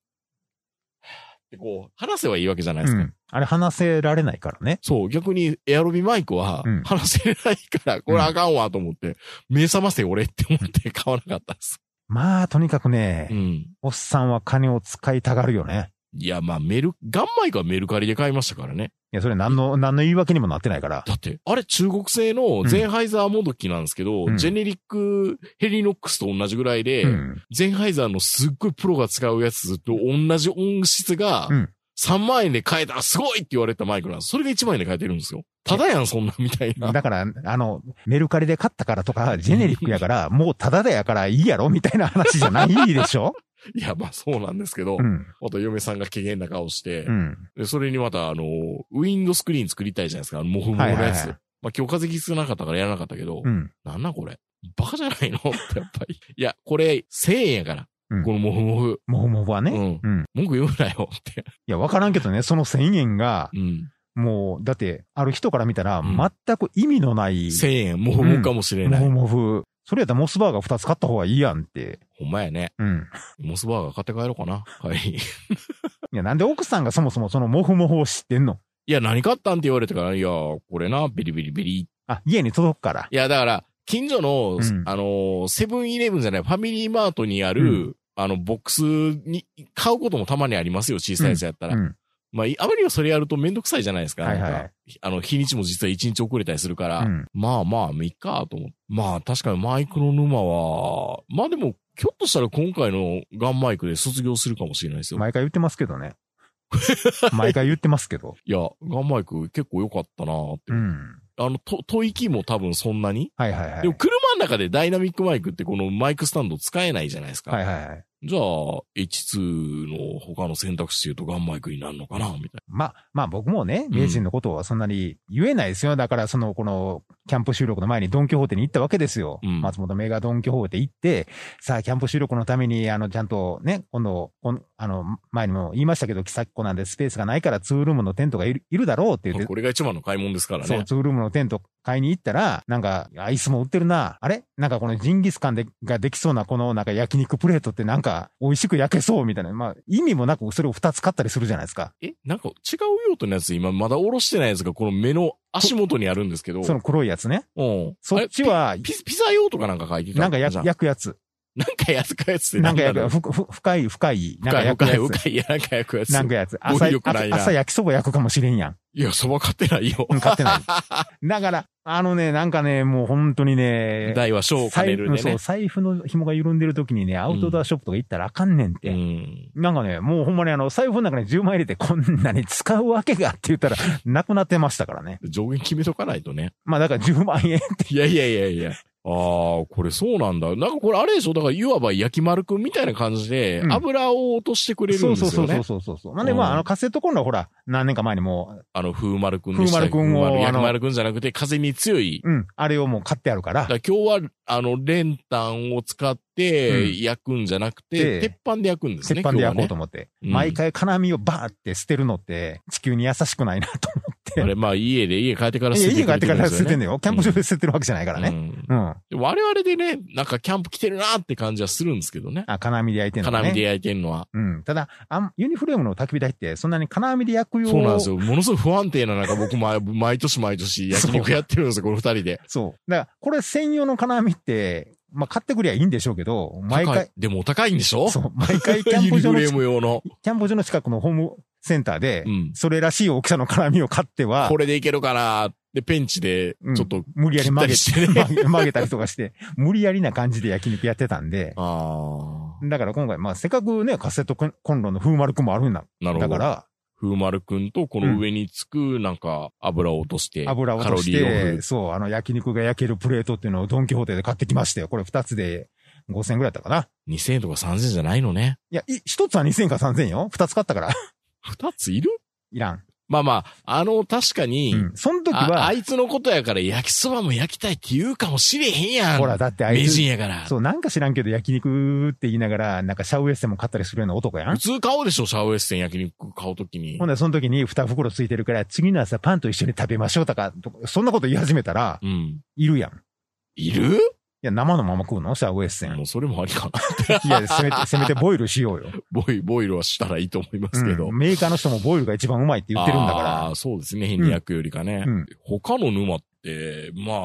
ってこう、話せばいいわけじゃないですか。うん。あれ話せられないからね。そう、逆にエアロビマイクはうん話せないから、これあかんわと思って、目覚ませ俺って思って買わなかったです。まあ、とにかくね、うん。おっさんは金を使いたがるよね。いや、まあメル、ガンマイクはメルカリで買いましたからね。いや、それ何の、何の言い訳にもなってないから。だって、あれ中国製のゼンハイザーモドキなんですけど、うんジェネリックヘリノックスと同じぐらいで、うん。ゼンハイザーのすっごいプロが使うやつと同じ音質がうん、3万円で買えたらすごいって言われたマイクなんです。それが1万円で買えてるんですよ。ただやん、そんなみたいな。だから、あの、メルカリで買ったからとか、ジェネリックやから、もうタダでやからいいやろみたいな話じゃないでしょ？いや、まあそうなんですけど、うん。また嫁さんが機嫌な顔して、うん。でそれにまたあの、ウィンドスクリーン作りたいじゃないですか。あのモフモフのやつ。はいはいはいまあ今日風邪少なかったからやらなかったけど、うん。なんなんこれ？バカじゃないの？ってやっぱり。いや、これ1000円やから。うんこのモフモフ。もふもふはね。うん。うん。文句言うなよって。いや、わからんけどね、その1000円が、うん。もう、だって、ある人から見たら、うん全く意味のない、1000円、モフモフかもしれない。もふもふ。それやったらモスバーガー2つ買った方がいいやんって。ほんまやね。うん。モスバーガー買って帰ろうかな。帰り。いや、なんで奥さんがそもそもそのモフモフを知ってんの？いや、何買ったんって言われてから、いや、これな、ビリビリビリ。あ、家に届くから。いや、だから、近所の、うんあの、セブンイレブンじゃない、ファミリーマートにある、うあの、ボックスに買うこともたまにありますよ、小さいやつやったら。うん。まあ、いあまりはそれやるとめんどくさいじゃないですか。はいはいなんかあの、日にちも実は1日遅れたりするから、うん。まあまあ、いいかと思って。まあ、確かにマイクロ沼は、まあでも、ひょっとしたら今回のガンマイクで卒業するかもしれないですよ。毎回言ってますけどね。毎回言ってますけど。いや、ガンマイク結構良かったなーって。うん。あの、と、吐息も多分そんなに？はいはいはい。でも車の中でダイナミックマイクってこのマイクスタンド使えないじゃないですか。はいはいはい。じゃあ、H2 の他の選択肢とガンマイクになるのかなみたいまあ、まあ僕もね、名人のことはそんなに言えないですよ。だからその、この、キャンプ収録の前にドンキホーテに行ったわけですよ。うん松本メガドンキホーテ行って、さあ、キャンプ収録のために、あの、ちゃんとね、今度、あの、前にも言いましたけど、キサッコなんでスペースがないからツールームのテントがいるいるだろうって言っな。て、これが一番の買い物ですからそう、ね。ツールームのテント買いに行ったら、なんか、アイスも売ってるな。あれ？なんかこのジンギスカンでができそうなこのなんか焼肉プレートってなんか美味しく焼けそうみたいな。まあ、意味もなくそれを2つ買ったりするじゃないですか。え、なんか違う用途のやつ今まだおろしてないやつがこの目の足元にあるんですけど。その黒いやつね。うん。そっちはピ、ピピザ用とかなんか書いてたな？んか焼くやつ。なんか焼くやつってなんか焼だろく、ふふ深い、深い、なんか焼くやつ。深い深い、なんか焼くやつ。なんかやつ。朝、朝朝焼きそば焼くかもしれんやん。いや、そば買ってないよ。うん買ってない。だから、あのね、なんかね、もう本当にね、大は小を兼ねるでね財布そう、。財布の紐が緩んでる時にね、アウトドアショップとか行ったらあかんねんって。うん。なんかね、もうほんまにあの、財布の中に10万入れてこんなに使うわけがって言ったら、なくなってましたからね。上限決めとかないとね。まあだから10万円って。いやいやいやいや。ああ、これそうなんだ。なんかこれあれでしょ？だからいわば焼き丸くんみたいな感じで、うん油を落としてくれるんですよね。そうそうそうそうそうそう。まあで、うんまああのカセットコンロはほら、何年か前にもあの、風丸くんでした風丸くんを風丸焼あのき丸くんじゃなくて、風に強い。う、うん、あれをもう買ってあるからだか、ら今日は、あの、練炭を使っうてん焼くんじゃなくて、で鉄板で焼くんですね。鉄板で焼こうと思思って。うん毎回金網をバーって捨てるのって、地球に優しくないなと思。あれ、まあ家で、家帰ってからいや家帰ってから捨てててんのよ。キャンプ場で捨ててるわけじゃないからね。うんうん。で我々でね、なんかキャンプ来てるなって感じはするんですけどね。あ、金網で焼いてんのね。金網で焼いてんのは。うん。ただ、あんユニフレームの焚き火台って、そんなに金網で焼くよそうなんですよ。ものすごい不安定な中、僕、ま、毎年毎年焼肉やってるんですよ、この二人で。そう。だから、これ専用の金網って、まあ、買ってくりゃいいんでしょうけど、毎回でもお高いんでしょ？そう、毎回キャンユニフレーム用の。キャンプ場の近くのホームセンターでう、ん。それらしい大きさの金網を買ってはこ、れでいけるかなで、ペンチで、うんちょっと、無理やり曲げてね 曲げたりとかして、無理やりな感じで焼肉やってたんで、あだから今回、まあ、せっかくね、カセットコンロの風丸くんもあるんだ。あ、なるほど。だから、風丸くんと、この上につく、なんか、油を落として、油を落としカロリーオて、フ。そう、あの、焼肉が焼けるプレートっていうのをドンキホーテで買ってきましたよ。これ二つで5000円ぐらいだったかな。2000円とか3000円じゃないのね。いや、い一つは2000円か3000円よ。二つ買ったから。二ついる？いらん。まあまあ、あの、確かに、うん。その時あはあ、いつのことやから焼きそばも焼きたいって言うかもしれへんやん。ほら、だってあい名つ、人やから。そう、なんか知らんけど焼肉って言いながら、なんかシャウエッセンも買ったりするような男やん普。通買うでしょ、シャウエッセン焼肉買うときにほん。で、その時に二袋ついてるから、次の朝パンと一緒に食べましょうとか、とそんなこと言い始めたら、うん。いるやん。いいる？や、生のまま食うの？シャウエッセン。もうそれもありかな。いや、せめて、せめてボイルしようよ。ボイ、ボイルはしたらいいと思いますけど。うんメーカーの人もボイルが一番うまいって言ってるんだあかあ、そうですね。変に焼くよりかね。うん他の沼って、まあ、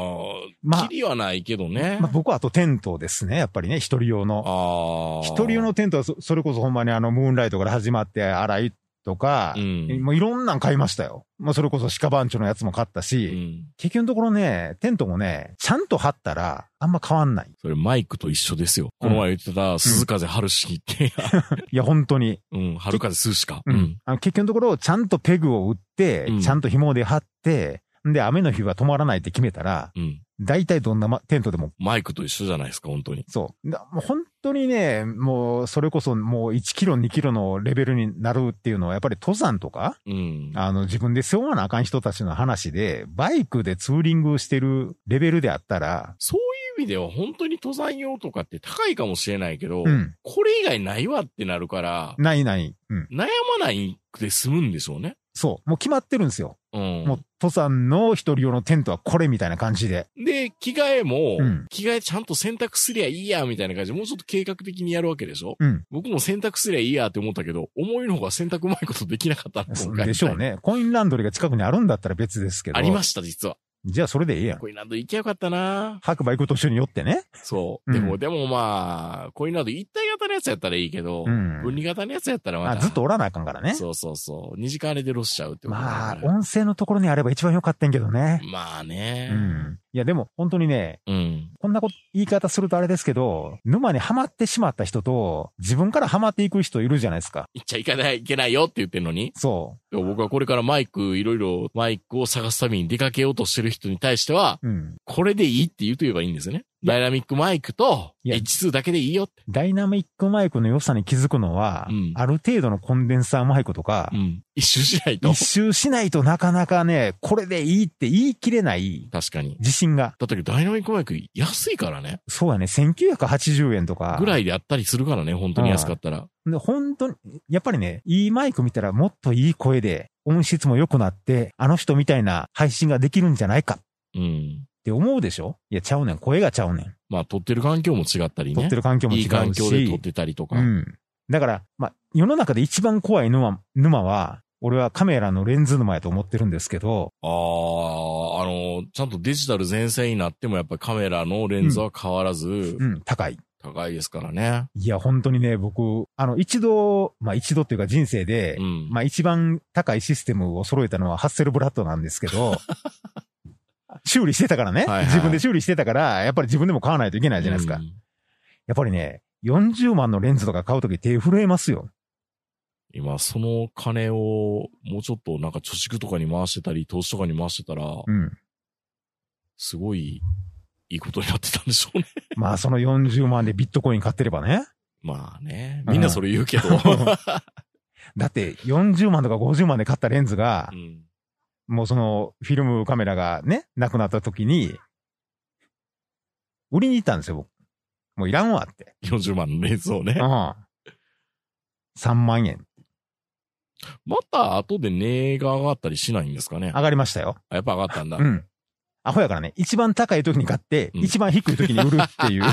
まあキリはないけどね。ら。まあ、僕はあとテントですね。やっぱりね、一人用の。ああ。一人用のテントはそ、それこそほんまにあの、ムーンライトから始まって、洗いとかう、ん。もういろんなん買いましたよ。まあ、それこそ鹿番長のやつも買ったうし、ん。結局のところね、テントもね、ちゃんと張ったら、あんま変わんない。それマイクと一緒ですよ。この前言ってた、鈴風春式って、いや、本当に。うん、春風涼しか。う。ん。あの結局のところ、ちゃんとペグを打って、うんちゃんと紐で張って、で、雨の日は止まらないって決めたら、うん。大体どんなまテントでも、マイクと一緒じゃないですか、本当に。そう。だもう本当にね、もう、それこそもう1キロ、2キロのレベルになるっていうのは、やっぱり登山とか、うん。あの、自分で背負わなあかん人たちの話で、バイクでツーリングしてるレベルであったら、そう味では本当に登山用とかって高いかもしれないけど、うん。これ以外ないわってなるから、ないない。うん。悩まないく済むんでしょうね。そう。もう決まってるんですよ。うん。もう、登山の一人用のテントはこれみたいな感じで。で、着替えも、うん着替えちゃんと洗濯すりゃいいや、みたいな感じで、もうちょっと計画的にやるわけでしょ？うん。僕も洗濯すりゃいいやって思ったけど、思いのほか洗濯うまいことできなかったの今回でしょうね。コインランドリーが近くにあるんだったら別ですけど。ありました、実は。じゃあそれでええやん。コインランド行きゃよかったな白馬行く途中に寄ってね。そう。うんでも、でもまあ、コインランド一体型のやつやったらいいけど、うん分離型のやつやったらまあた。ずっとおらなあかんからね。そうそうそう。二時間あれでロスしちゃうってことだまあ、音声のところにあれば一番良かったんけどね。まあねう。ん。いや、でも本当にね、うん。こんなこと、言い方するとあれですけど、沼にはまってしまった人と、自分からはまっていく人いるじゃないですか。行っちゃいけない、いけないよって言ってんのに。そいや僕はこれからマイク、いろいろマイクを探すために出かけようとしてる人に対しては、う。うん。これでいいって言うと言えばいいんですよね。ダイナミックマイクといや H2 だけでいいよって。ダイナミックマイクの良さに気づくのは、うんある程度のコンデンサーマイクとかう、ん。一周しないと一。周しないとなかなかね、これでいいって言い切れない確かに。自信が。だってダイナミックマイク安いからね。そうやね、1980円とか。ぐらいであったりするからね、本当に安かったら。で、本当に、やっぱりね、いいマイク見たらもっといい声で、音質も良くなって、あの人みたいな配信ができるんじゃないかっうん。て思うでしょ？いや、ちゃうねん。声がちゃうねん。まあ、撮ってる環境も違ったりね。撮ってる環境も違うし。いい環境で撮ってたりとか。うん。だから、まあ、世の中で一番怖い沼、沼は、俺はカメラのレンズ沼やと思ってるんですけど、ああ、あの、ちゃんとデジタル全盛になってもやっぱりカメラのレンズは変わらず、うん、高い。高いですからね。いや、本当にね、僕、あの、一度、まあ一度っていうか人生で、うん。まあ一番高いシステムを揃えたのはハッセルブラッドなんですけど、修理してたからね、はいはい自分で修理してたから、やっぱり自分でも買わないといけないじゃないですか。うんやっぱりね、40万のレンズとか買うとき手震えますよ。今、その金をもうちょっとなんか貯蓄とかに回してたり、投資とかに回してたら、うん。すごいいいことになってたんでしょうね。まあその40万でビットコイン買ってればね。まあね。みんなそれ言うけど。だって40万とか50万で買ったレンズがう、んもうそのフィルムカメラがね、なくなった時に、売りに行ったんですよ、僕。もういらんわって。40万のレンズをねう。ん。3万円。また後で値が上がったりしないんですかね。上がりましたよ。あやっぱ上がったんだ。うん。アホやからね、一番高い時に買って、うん一番低い時に売るっていう。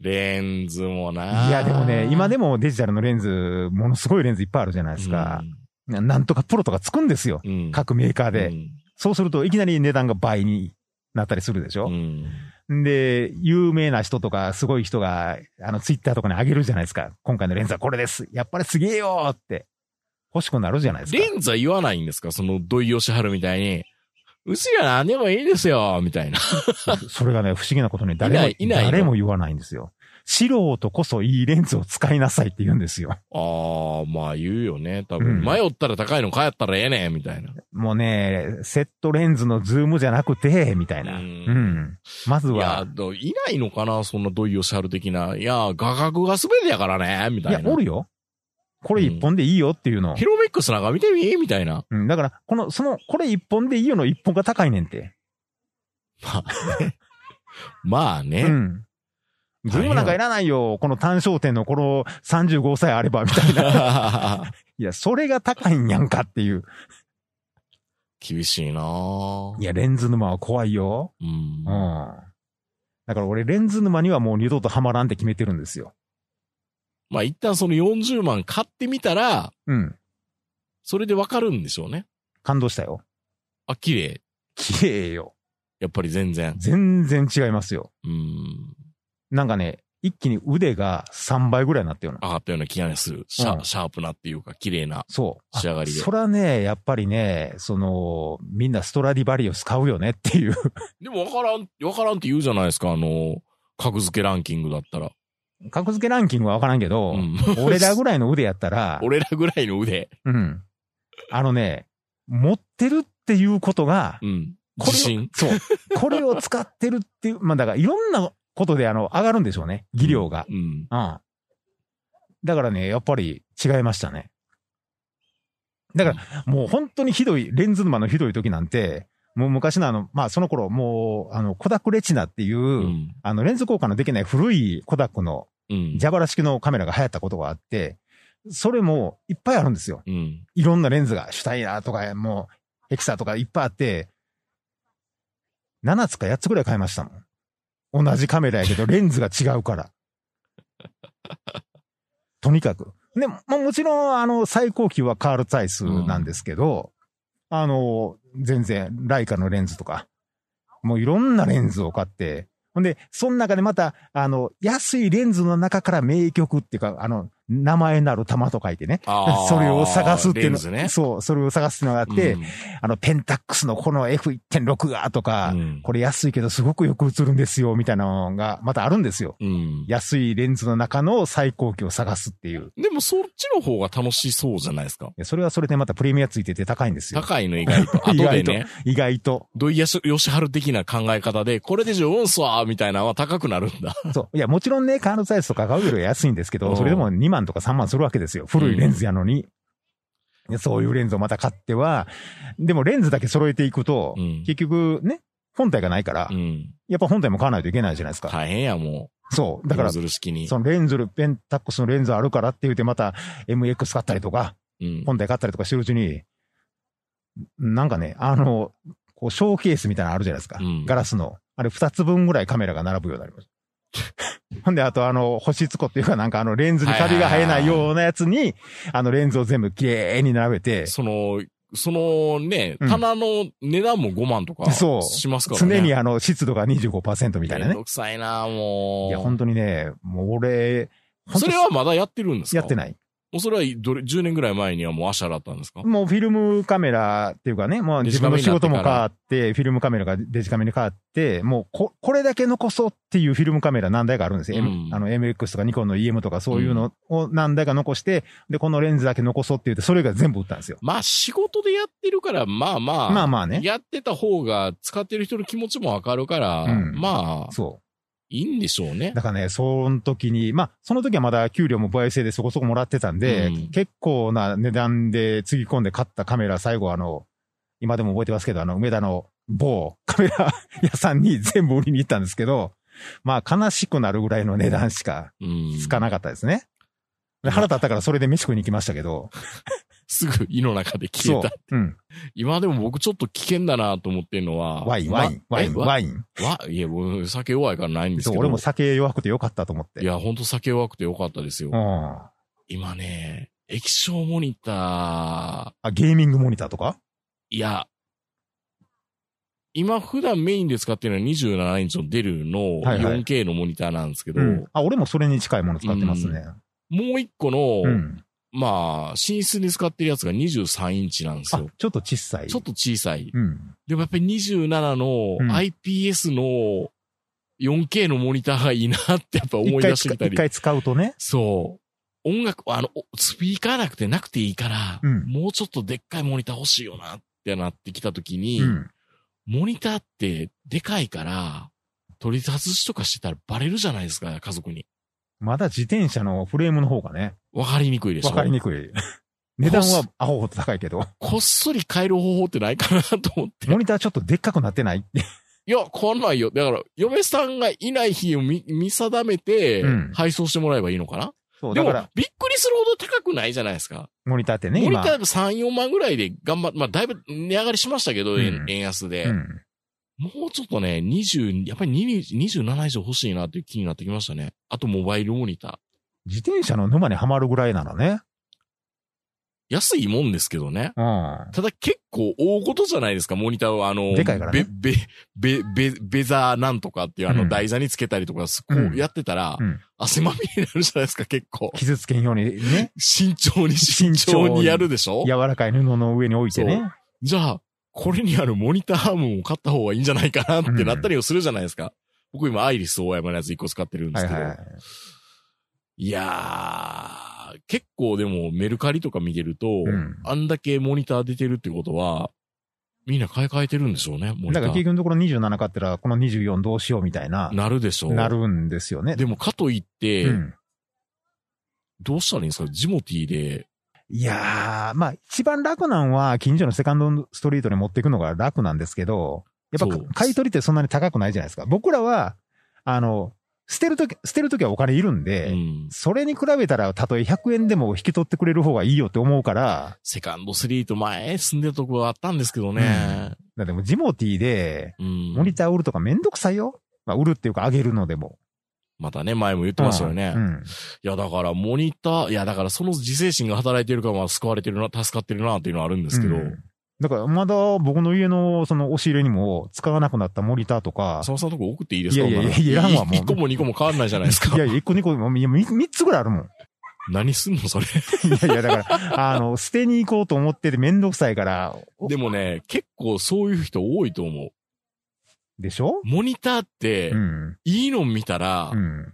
レンズもないや、でもね、今でもデジタルのレンズ、ものすごいレンズいっぱいあるじゃないですか。なんとかプロとかつくんですよ。うん。うん。各メーカーで。うんそうするといきなり値段が倍になったりするでしょ、うん。で、有名な人とかすごい人が、あの、ツイッターとかに上げるじゃないですか。今回のレンズはこれです。やっぱりすげえよーって。欲しくなるじゃないですか。レンズは言わないんですか？その土井善晴みたいに。うちら何でもいいですよみたいな。それがね、不思議なことに誰も、いない誰も言わないんですよ。素人こそいいレンズを使いなさいって言うんですよ。ああ、まあ言うよね。多う分。ん迷ったら高いの買ったらええねんみたいな。もうね、セットレンズのズームじゃなくて、みたいな。ううんん。まずいやは、、どいないのかなそんな土井善晴的な。いや、画角が全てやからねみたいな。いや、おるよ。これ一本でいいよっていうの。ヒロメックスなんか見てみみたいな。うん、だから、この、その、これ一本でいいよの一本が高いねんて。まあね。まあね。うん。ズームなんかいらないよ。この単焦点のこの35さえあれば、みたいな。いや、それが高いんやんかっていう。厳しいなぁいや、レンズ沼は怖いよ。うんうん。。だから俺、レンズ沼にはもう二度とハマらんって決めてるんですよ。まあ一旦その40万買ってみたら、うん。それでわかるんでしょうね。感動したよ。あ、綺麗。綺麗よ。やっぱり全然。全然違いますよ。うん。なんかね、一気に腕が3倍ぐらいになったような。上がったような気がする。シャ,、うんシャープなっていうか、綺麗な。そう。仕上がりであそらね、やっぱりね、その、みんなストラディバリウス買うよねっていう。でもわからん、わからんって言うじゃないですか、あの、格付けランキングだったら。格付けランキングはわからんけど、うん。俺らぐらいの腕やったら、俺らぐらいの腕。うん。あのね、持ってるっていうことが、うん。これを自信。そう。これを使ってるっていう、まあだからいろんなことであの、上がるんでしょうね。技量が。うん。うん。だからね、やっぱり違いましたね。だから、もう本当にひどい、レンズ沼のひどい時なんて、もう昔のあの、まあその頃、もう、あの、コダックレチナっていう、うん。あの、レンズ交換のできない古いコダックのうん。蛇腹式のカメラが流行ったことがあって、それもいっぱいあるんですよ。うん。いろんなレンズが、シュタイナーとか、もう、ヘキサーとかいっぱいあって、7つか8つぐらい買いましたもん。同じカメラやけど、レンズが違うから。とにかく。で、まあ、もちろん、あの、最高級はカール・タイスなんですけど、あの、全然、ライカのレンズとか、もういろんなレンズを買って、ほんで、その中でまた、あの、安いレンズの中から名曲っていうか、あの、名前なる玉と書いてね。それを探すっていうの。ね。そう、それを探すっていうのがあって、うんあの、ペンタックスのこの F1.6 がとか、うんこれ安いけどすごくよく映るんですよ、みたいなのがまたあるんですよ。うん。安いレンズの中の最高級を探すっていう。いでもそっちの方が楽しそうじゃないですか。やそれはそれでまたプレミアついてて高いんですよ。高いの意外と。後意で外とね、意外と。土井善晴的な考え方で、これで十分すわみたいなのは高くなるんだ。そう。いや、もちろんね、カールサイズとか買うよりは安いんですけど、うんそれでも2万とか3万するわけですよ。古いレンズやのに。でそういうレンズをまた買っては、でもレンズだけ揃えていくと、うん結局ね、本体がないから、うん。やっぱ本体も買わないといけないじゃないですか。大変や、もそう。う。だからノ、ズル式に。そのレンズ、ペンタックスのレンズあるからって言ってまた MX 買ったりとか、うん。本体買ったりとかしてるうちに、なんかね、あの、こう、ショーケースみたいなのあるじゃないですか。うんガラスの。あれ二つ分ぐらいカメラが並ぶようになりました。ほんで、あとあの、星つこっていうかなんかあの、レンズにカビが生えないようなやつに、あの、レンズを全部きれいに並べて、その、そのね、うん棚の値段も5万とかそうしますからね。常にあの、湿度が25%みたいなねめんど。くさいな、もう。いや、本当にね、もう俺、それはまだやってるんですか？い。やってない。それはどれ、10年ぐらい前にはもうアシャだったんですか？もうフィルムカメラっていうかね、もう自分の仕事も変わって、フィルムカメラがデジカメに変わって、もうこ、これだけ残そうっていうフィルムカメラ何台かあるんですよ。うんあの MX とかニコンの EM とかそういうのを何台か残して、で、このレンズだけ残そうって言って、それが全部売ったんですよ。まあ仕事でやってるから、まあまあ。まあまあねやってた方が使ってる人の気持ちもわかるから、うんまあ、そいいんでしょうねう。。だからね、その時に、まあ、その時はまだ給料も倍制でそこそこもらってたんで、うん結構な値段でつぎ込んで買ったカメラ、最後あの、今でも覚えてますけど、あの、梅田の某カメラ屋さんに全部売りに行ったんですけど、まあ悲しくなるぐらいの値段しかうん。つかなかったですね。で腹立ったからそれで飯食いに行きましたけど。すぐ胃の中で消えた。。うん。今でも僕ちょっと危険だなと思ってるのは。ワイン、まワイン、ワイン、ワイン。わ、いや、僕酒弱いからないんですけど。俺も酒弱くてよかったと思って。いや、ほんと酒弱くてよかったですよ。うん。あ、今ね、液晶モニター、ゲーミングモニターとか？いや、今普段メインで使ってるのは27インチのデルのはいはい 4K のモニターなんですけど、うん。あ、俺もそれに近いもの使ってますね。もう一個の、うん。まあ、寝室に使ってるやつが23インチなんですよ。、あちょっと小さい。ちょっと小さい。うん。でもやっぱり27のうん IPS の 4K のモニターがいいなってやっぱ思い出してみたり。一回使うとね。そう。音楽、あの、おスピーカーなくてなくていいから、うんもうちょっとでっかいモニター欲しいよなってなってきたときに、うん。モニターってでかいから、取り外しとかしてたらバレるじゃないですか、家族に。まだ自転車のフレームの方がね、わかりにくいでしょわかりにくい。値段はアホほど高いけど、こっそり変える方法ってないかなと思って。モニターちょっとでっかくなってない？いや、変わんないよ。だから、嫁さんがいない日を見見定めてうん、配送してもらえばいいのかな、そう、でもだから、、びっくりするほど高くないじゃないですか。モニターってね、今。モニター3、4万ぐらいで頑張っまあ、だいぶ値上がりしましたけど、うん円円安で。うん。もうちょっとね、20、やっぱり20 27以上欲しいなっていう気になってきましたね。あと、モバイルモニター。自転車の沼にはまるぐらいならね。安いもんですけどね。うん。ただ結構大事じゃないですか、モニターは。あの、でかいからねべ、べ、べ、べ、ベザーなんとかっていうあのうん台座につけたりとか、こうんうやってたら、うん汗まみれになるじゃないですか、結構。傷つけんようにね、慎重に慎慎重に重にやるでしょ？柔らかい布の上に置いてね。じゃあ、これにあるモニターアームを買った方がいいんじゃないかなってなったりをするじゃないですか。僕今アイリス大山のやつ1個使ってるんですけど。はいはいはい。いやー、結構でもメルカリとか見てると、うんあんだけモニター出てるってことは、みんな買い替えてるんでしょうね、モニター。だから結局のところ27買ったら、この24どうしようみたいな、なるでしょう。なるんですよね。でもかといって、うん。どうしたらいいんですか？ジモティーで、いやー、まあ一番楽なんは、近所のセカンドストリートに持っていくのが楽なんですけど、やっぱ買い取りってそんなに高くないじゃないですか。僕らは、あの、捨てるとき、捨てるときはお金いるんで、うん。それに比べたら、たとえ100円でも引き取ってくれる方がいいよって思うから、セカンドスリート前住んでるとこはあったんですけどね。だってもうジモティーで、うん。モニター売るとかめんどくさいよ。まあ、売るっていうか、あげるのでも。またね、前も言ってましたよね。うん。いや、だから、モニター、いや、だから、その自制心が働いてるから、まあ、救われてるな、助かってるな、っていうのはあるんですけど、うんだから、まだ僕の家のその押し入れにも使わなくなったモニターとか、浅間さんのとこ送っていいですかいやいやいやいらんわもう一個も二個も変わんないじゃないですかい。やいや、1個2個、いや、3つぐらいあるもん。何すんの、それ。いやいや、だから、あの、捨てに行こうと思っててめんどくさいから、でもね、結構そういう人多いと思う。でしょ？モニターってう、ん。いいの見たらう、ん。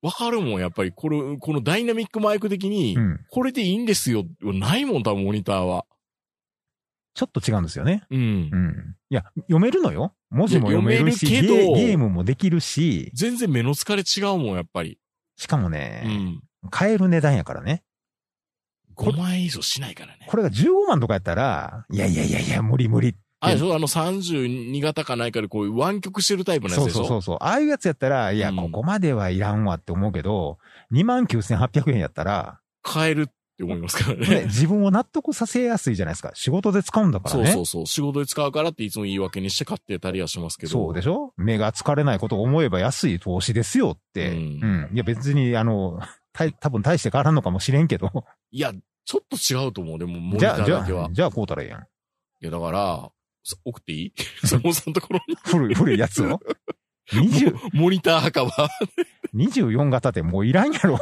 わかるもん、やっぱり、これ、このダイナミックマイク的にう、ん。これでいいんですよ。ないもん、多分、モニターは。ちょっと違うんですよね。うんう。ん。いや、読めるのよ。文字も読めるし、るけどゲーゲームもできるし、全然目の疲れ違うもん、やっぱり。しかもうね、ん。買える値段やからね。5万円以上しないからね。これが15万とかやったら、いやいやいやいや、無理無理。あれでしょ？あの32型かないかでこういう湾曲してるタイプのやつそうでしょ？そうそうそう。ああいうやつやったら、いや、うんここまではいらんわって思うけど、29,800円やったら、買えるって思いますからねね。自分を納得させやすいじゃないですか。仕事で使うんだからね。そうそうそう。仕事で使うからっていつも言い訳にして買ってたりはしますけど。そうでしょ？目が疲れないことを思えば安い投資ですよって。ううんん。いや別に、あの、た多分大して変わらんのかもしれんけど。いや、ちょっと違うと思う。でも、モニじゃあ、じゃターだけはあ、。じゃあ買うたらええやん。いや、だから、そ送っていい？そのさんのところ古い、古いやつを？20に。モニター墓場24型ってもういらんやろ。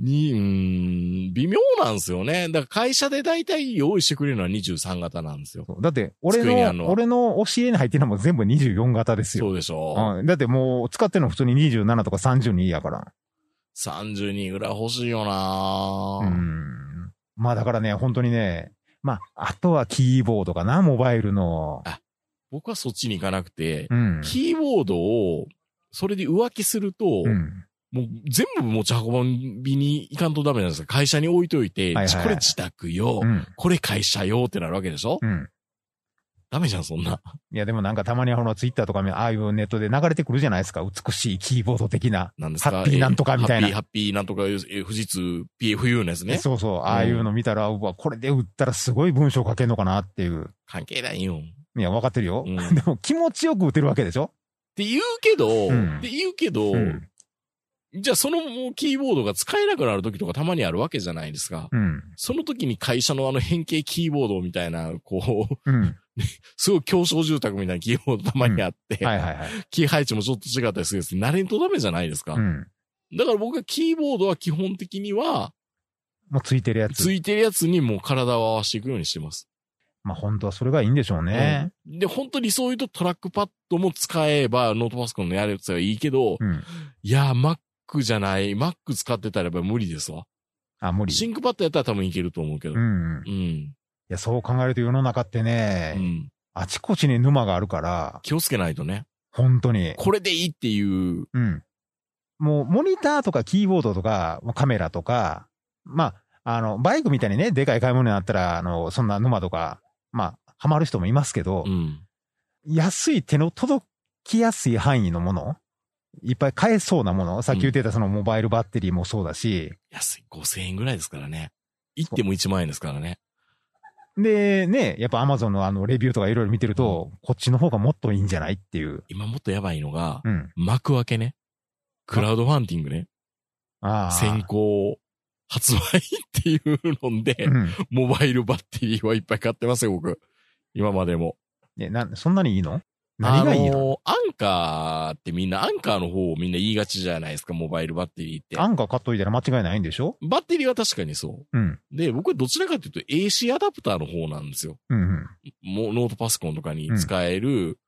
に、うーん、微妙なんですよね。だから会社で大体用意してくれるのは23型なんですよ。だって、俺の、のは俺の教えに入ってるのも全部24型ですよ。そうでしょ。うん。だってもう使ってるの普通に27とか32やから。32ぐらい欲しいよなぁうん。まあだからね、本当にね、まあ、あとはキーボードかな、モバイルの。僕はそっちに行かなくて、うん。キーボードを、それで浮気すると、うん。もう全部持ち運びに行かんとダメなんですか会社に置いといて、はいはいこれ自宅用、うん。これ会社用ってなるわけでしょ、うん。ダメじゃん、そんな。いや、でもなんかたまにこのツイッターとかああいうネットで流れてくるじゃないですか。美しいキーボード的な。なんですか？ハッピーなんとかみたいなえーハッピー、ハッピーなんとか、えー富士通 PFU のやつね。そうそう。ああいうの見たら、うわ、これで打ったらすごい文章書けんのかなっていう。関係ないよ。いや、分かってるよ。うん でも気持ちよく打てるわけでしょ？って言うけど、うんって言うけど、うん。じゃあそのキーボードが使えなくなる時とかたまにあるわけじゃないですか。うん。その時に会社のあの変形キーボードみたいな、こう、うん。すごい競争住宅みたいなキーボードたまにあって、はいはいはい。キー配置もちょっと違ったりするんです慣れんとダメじゃないですか。うん。だから僕はキーボードは基本的には、もうついてるやつ。ついてるやつにもう体を合わせていくようにしてます。まあ本当はそれがいいんでしょうね。うんで、本当にそういうとトラックパッドも使えば、ノートパソコンのやるやつはいいけど、うん。いや、Mac じゃない、Mac 使ってたらやっぱ無理ですわ。あ、無理。シンクパッドやったら多分いけると思うけど。ううん。ん。いうん。や、そう考えると世の中ってね、うん。あちこちに沼があるから、気をつけないとね。本当に。これでいいっていう、うん。もうモニターとかキーボードとかカメラとか、まあ、あの、バイクみたいにね、でかい買い物になったら、あの、そんな沼とか、まあ、ハマる人もいますけど、うん。安い手の届きやすい範囲のものいっぱい買えそうなものさっき言ってたそのモバイルバッテリーもそうだし、安い。5000円ぐらいですからね。行っても1万円ですからね。で、ね、やっぱアマゾンのあの、レビューとかいろいろ見てると、こっちの方がもっといいんじゃないっていう。今もっとやばいのが、うん。幕開けね。クラウドファンディングね。ああ。先行発売っていうので、うん。モバイルバッテリーはいっぱい買ってますよ、僕。今までも。ね、な、そんなにいいの？何がいいの、あのアンカーってみんな、アンカーの方をみんな言いがちじゃないですか、モバイルバッテリーって。アンカー買っといたら間違いないんでしょ？バッテリーは確かにそうん。う。で、僕はどちらかというと AC アダプターの方なんですよ。うんうん。もうノートパソコンとかに使える、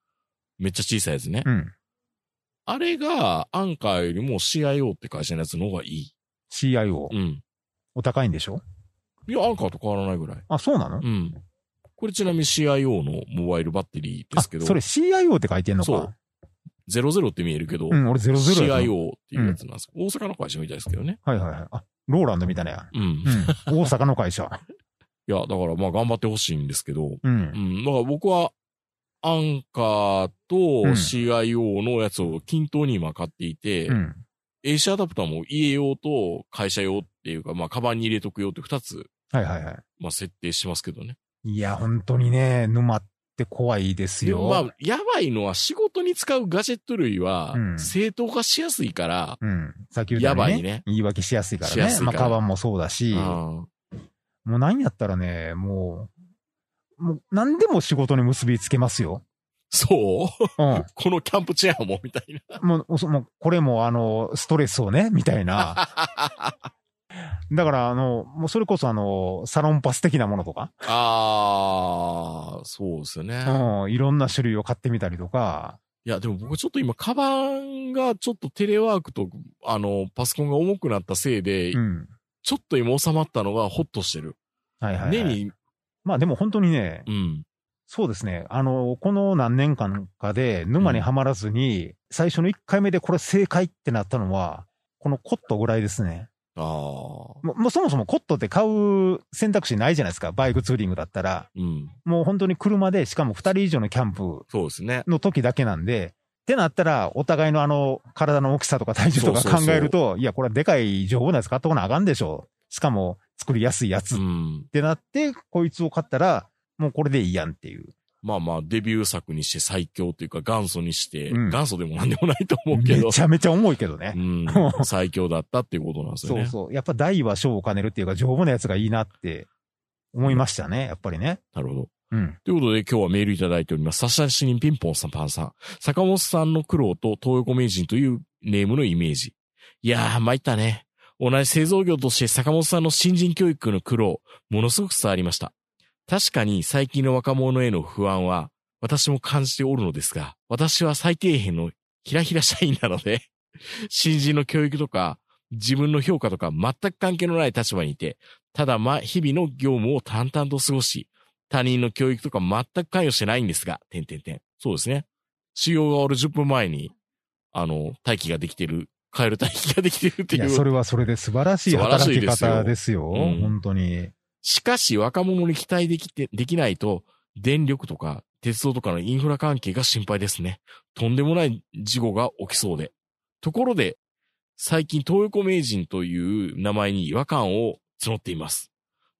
めっちゃ小さいやつね。うん。あれが、アンカーよりも CIO って会社のやつの方がいい。CIO う。ん。お高いんでしょ？いや、アンカーと変わらないぐらい。あ、そうなの？うん。これちなみに CIO のモバイルバッテリーですけど。あ、それ CIO って書いてんのか。そう00って見えるけど、うん、俺00やと CIO っていうやつなんです。大阪の会社みたいですけどね。はいはいはい。あ、ローランドみたいなや。うん。うん。大阪の会社。いや、だからまあ頑張ってほしいんですけど、う。うんん。だから僕は、アンカーとうん CIO のやつを均等に今買っていて、うん。AC アダプターも家用と会社用っていうか、まあ、カバンに入れとく用って二つ、はいはいはまあ、設定してますけどね。い。いや、本当にね、沼って怖いですよ。まあ、やばいのは仕事に使うガジェット類はう、ん正当化しやすいから、うん。さっき言ったようにね。やばいね言い訳しやすいからね。しやすいからまあ、カバンもそうだし、うんもう何やったらね、もう、もう何でも仕事に結びつけますよ。そう？うん。このキャンプチェアもみたいな。もう、そもうこれもあの、ストレスをね、みたいな。だから、あの、もうそれこそあの、サロンパス的なものとか、ああ、そうですよね。うん、いろんな種類を買ってみたりとか、いや、でも僕ちょっと今、カバンがちょっとテレワークと、あの、パソコンが重くなったせいで、うん。ちょっと今収まったのがホッとしてる。はいはい、はい。年に、まあでも本当にね、うん。そうですね。あの、この何年間かで沼にはまらずに、最初の1回目でこれ正解ってなったのは、このコットぐらいですね。ああ、もうもうそもそもコットって買う選択肢ないじゃないですか。バイクツーリングだったら。うん。もう本当に車で、しかも2人以上のキャンプ。の時だけなんで、ってなったら、お互いのあの、体の大きさとか体重とか考えると、いや、これはでかい丈夫なやつ買っとかなあかんでしょ。しかも、作りやすいやつっうん。てなって、こいつを買ったら、もうこれでいいやんっていう。まあまあ、デビュー作にして最強というか元祖にして、うん元祖でもなんでもないと思うけどめ、ちゃめちゃ重いけどね。うん、最強だったっていうことなんですよね。そうそう。やっぱ大は小を兼ねるっていうか、丈夫なやつがいいなって思いましたね。やっぱりね。なるほど。うん。ということで今日はメールいただいております。サシャシニンピンポンさんパンさん。坂本さんの苦労と東横名人というネームのイメージ。いやー、参ったね。同じ製造業として坂本さんの新人教育の苦労、ものすごく伝わりました。確かに最近の若者への不安は、私も感じておるのですが、私は最底辺のひらひら社員なので、新人の教育とか、自分の評価とか全く関係のない立場にいて、ただま、日々の業務を淡々と過ごし、他人の教育とか全く関与してないんですが、点点点。そうですね。修行が終わる10分前に、あの、待機ができてる、帰る待機ができてるっていいや、う。それはそれで素晴らしい働きいですよ方ですよ。うん本当に。しかし若者に期待できて、できないと、電力とか鉄道とかのインフラ関係が心配ですね。とんでもない事故が起きそうで。ところで、最近東横名人という名前に違和感を募っています。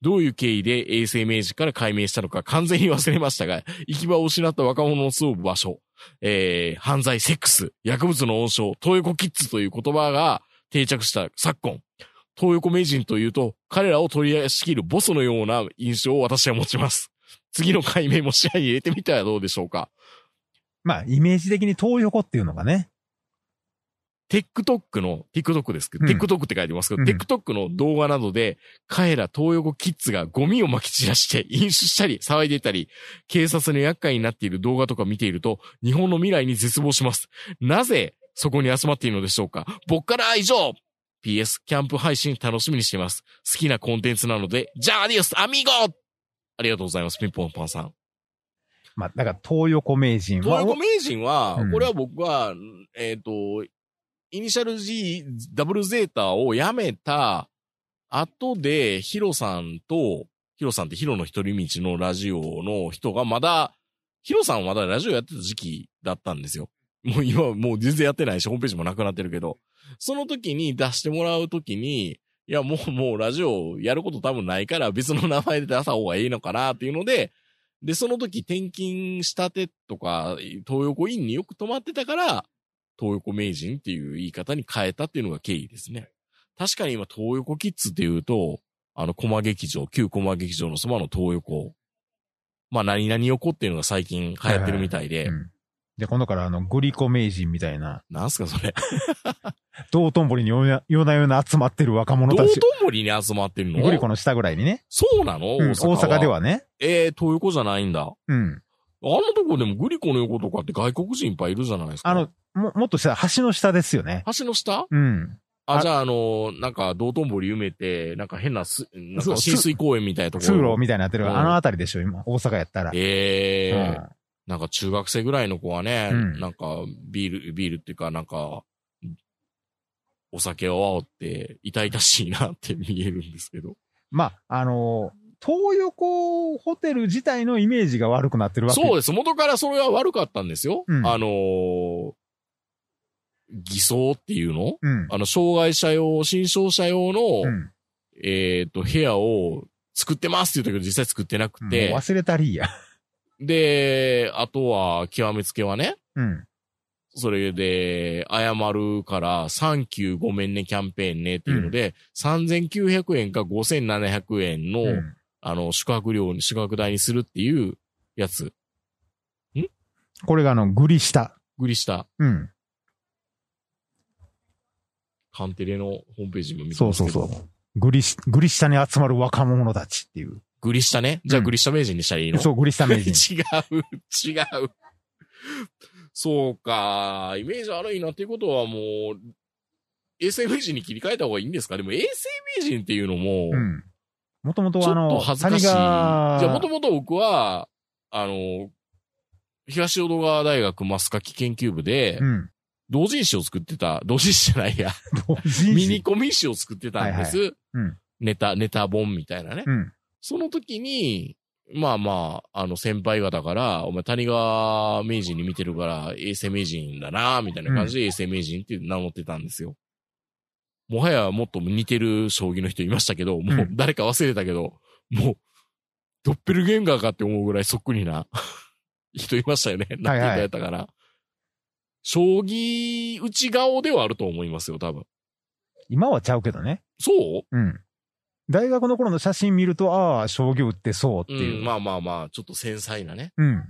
どういう経緯で衛生名人から改名したのか完全に忘れましたが、行き場を失った若者の住む場所、えー、犯罪、セックス、薬物の温床、東横キッズという言葉が定着した昨今、東横名人というと、彼らを取り仕切るボスのような印象を私は持ちます。次の解明も視野に入れてみてはどうでしょうか。まあ、イメージ的に東横っていうのがね。TikTok の、TikTok ですけど、うん TikTok って書いてますけど、うん TikTok の動画などで、彼ら東横キッズがゴミを撒き散らして飲酒したり騒いでいたり、警察の厄介になっている動画とか見ていると、日本の未来に絶望します。なぜそこに集まっているのでしょうか僕からは以上 !PS、キャンプ配信楽しみにしています。好きなコンテンツなので、じゃあアディオスアミーゴありがとうございます、ピンポンパンさん。まあ、だから東横名人は東横、名人は、うんこれは僕は、えっ、と、イニシャル G、ダブルゼータをやめた後で、ヒロさんと、ヒロさんってヒロの一人道のラジオの人がまだ、ヒロさんはまだラジオやってた時期だったんですよ。もう今、もう全然やってないし、ホームページもなくなってるけど、その時に出してもらう時に、いや、もう、もうラジオやること多分ないから別の名前で出した方がいいのかなっていうので、で、その時転勤したてとか、東横インによく泊まってたから、東横名人っていう言い方に変えたっていうのが経緯ですね。確かに今、東横キッズっていうと、あの、駒劇場、旧駒劇場のそばの東横。まあ、何々横っていうのが最近流行ってるみたいで、うん。で、今度からあの、グリコ名人みたいな、なんすかそれ。道頓堀に夜な夜な集まってる若者道頓たち。堀に集まってるの？グリコの下ぐらいにね。そうなの、うん大阪で。はね。えー、東横じゃないんだ。あうん。のとこでもグリコの横とかって外国人いっぱいいるじゃないですか。あの、も、もっとした橋の下ですよね。橋の下？うん。あ、あじゃあ、あの、なんか、道頓堀埋めて、なんか変なす、なんか浸水公園みたいなところ。通路みたいになってる、うんあの辺りでしょ、今。大阪やったら。ええうんなんか中学生ぐらいの子はね、うんなんかビール、ビールっていうかなんか、お酒を煽って痛々しいなって見えるんですけど。まあ、あの東横ホテル自体のイメージが悪くなってるわけそうです。元からそれは悪かったんですよ。うんあのー偽装っていうの？うん。あの、障害者用、新傷者用の、うん。えっ、と、部屋を作ってますって言ったけど実際作ってなくて、忘れたりや。で、あとは、極めつけはね、うん。それで、謝るから、サンキューごめんねキャンペーンねっていうので、3900円か5700円の、うんあの、宿泊料に、宿泊代にするっていうやつ、これがあの、グリ下。グリした、うん。カンテレのホームページも見てそうますけど。そうそう。グリし、グリ下に集まる若者たちっていう。グリしたね。じゃあうんグリした名人にしたらいいの、そう、グリ下名人。違う、違う。そうか、イメージ悪いなっていうことはもう、衛生名人に切り替えた方がいいんですか？でも衛生名人っていうのも、うん。もともとちょっとあの、恥ずかしい。じ谷ゃ川あもともと僕は、あの、東淀川大学マスカキ研究部で、うん。同人誌を作ってた、同人誌じゃないや、ミニコミ誌を作ってたんです。うん。ネタ、ネタ本みたいなね。うん。その時に、まあまあ、あの先輩方から、お前谷川名人に見てるから、衛生名人だな、みたいな感じで衛生名人って名乗ってたんですよ。もはやもっと似てる将棋の人いましたけど、もううん誰か忘れたけど、もう、ドッペルゲンガーかって思うぐらいそっくりな人いましたよね。なっていただいたから。将棋内顔ではあると思いますよ、多分。今はちゃうけどね。そう？うん。大学の頃の写真見ると、ああ、将棋打ってそうってういう。ん、まあまあまあ、ちょっと繊細なね。うん。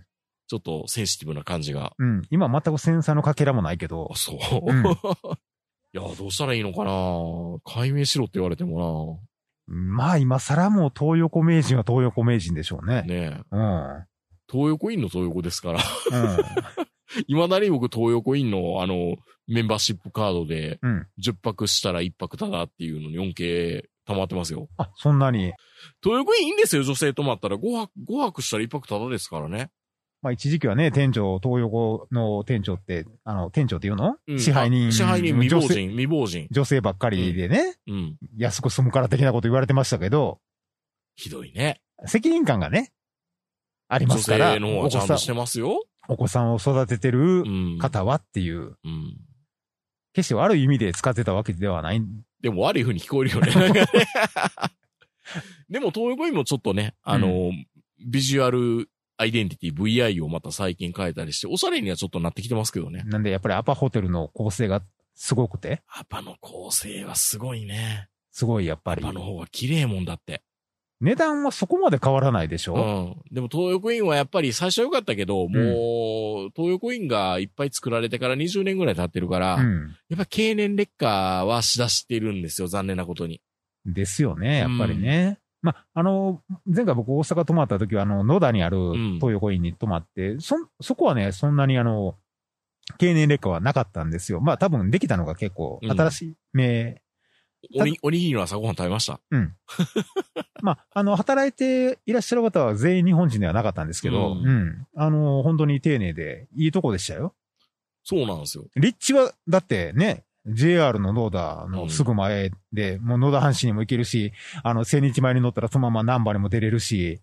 ちょっとセンシティブな感じがうん。今全く繊細のかけらもないけどあ、。そう。うん いや、どうしたらいいのかな解明しろって言われてもまあ今更もう東横名人は東横名人でしょうねな。。ねえ。うん。東横インの東横ですから。うん。未だに僕東横インのあの、メンバーシップカードでうん。10泊したら1泊ただっていうのに 4K 溜まってますよ。あ、そんなに。東横いいんですよ、女性泊まったら。5泊、5泊したら1泊ただですからね。まあ一時期はね、店長、東横の店長って、あの、店長っていうの、うん支配人。あ支配人、未亡人、未亡人。女性ばっかりでね、うん。安く済むから的なこと言われてましたけど、ひどいね。責任感がね、ありま女すから、性の方お子さんはちゃんとしてますよ。お子さんを育ててるうん。方はっていう、うん。決して悪い意味で使ってたわけではない。でも悪い風に聞こえるよね。でも東横インもちょっとね、あの、ビジュアルアイデンティティ VI をまた最近変えたりして、おしゃれにはちょっとなってきてますけどね。なんでやっぱりアパホテルの構成がすごくて、アパの構成はすごいね。すごいやっぱり。アパの方が綺麗もんだって。値段はそこまで変わらないでしょ、うん。でも東横インはやっぱり最初は良かったけど、もう、東横インがいっぱい作られてから20年ぐらい経ってるから、うん。やっぱ経年劣化はしだしてるんですよ、残念なことに。ですよね、やっぱりね。まあ、あの、前回僕大阪泊まった時は、あの、野田にあるん東横インに泊まって、そ、そこはね、そんなにあの、経年劣化はなかったんですよ。まあ多分できたのが結構うん新しい目、おに、おにぎりの朝ごはん食べました。まあ、あの、働いていらっしゃる方は全員日本人ではなかったんですけど、ううんん。あの、本当に丁寧でいいとこでしたよ。そうなんですよ。立地は、だってね、JR の野田のすぐ前で、もう野田阪神にも行けるし、あの、千日前に乗ったらそのまま難波にも出れるし、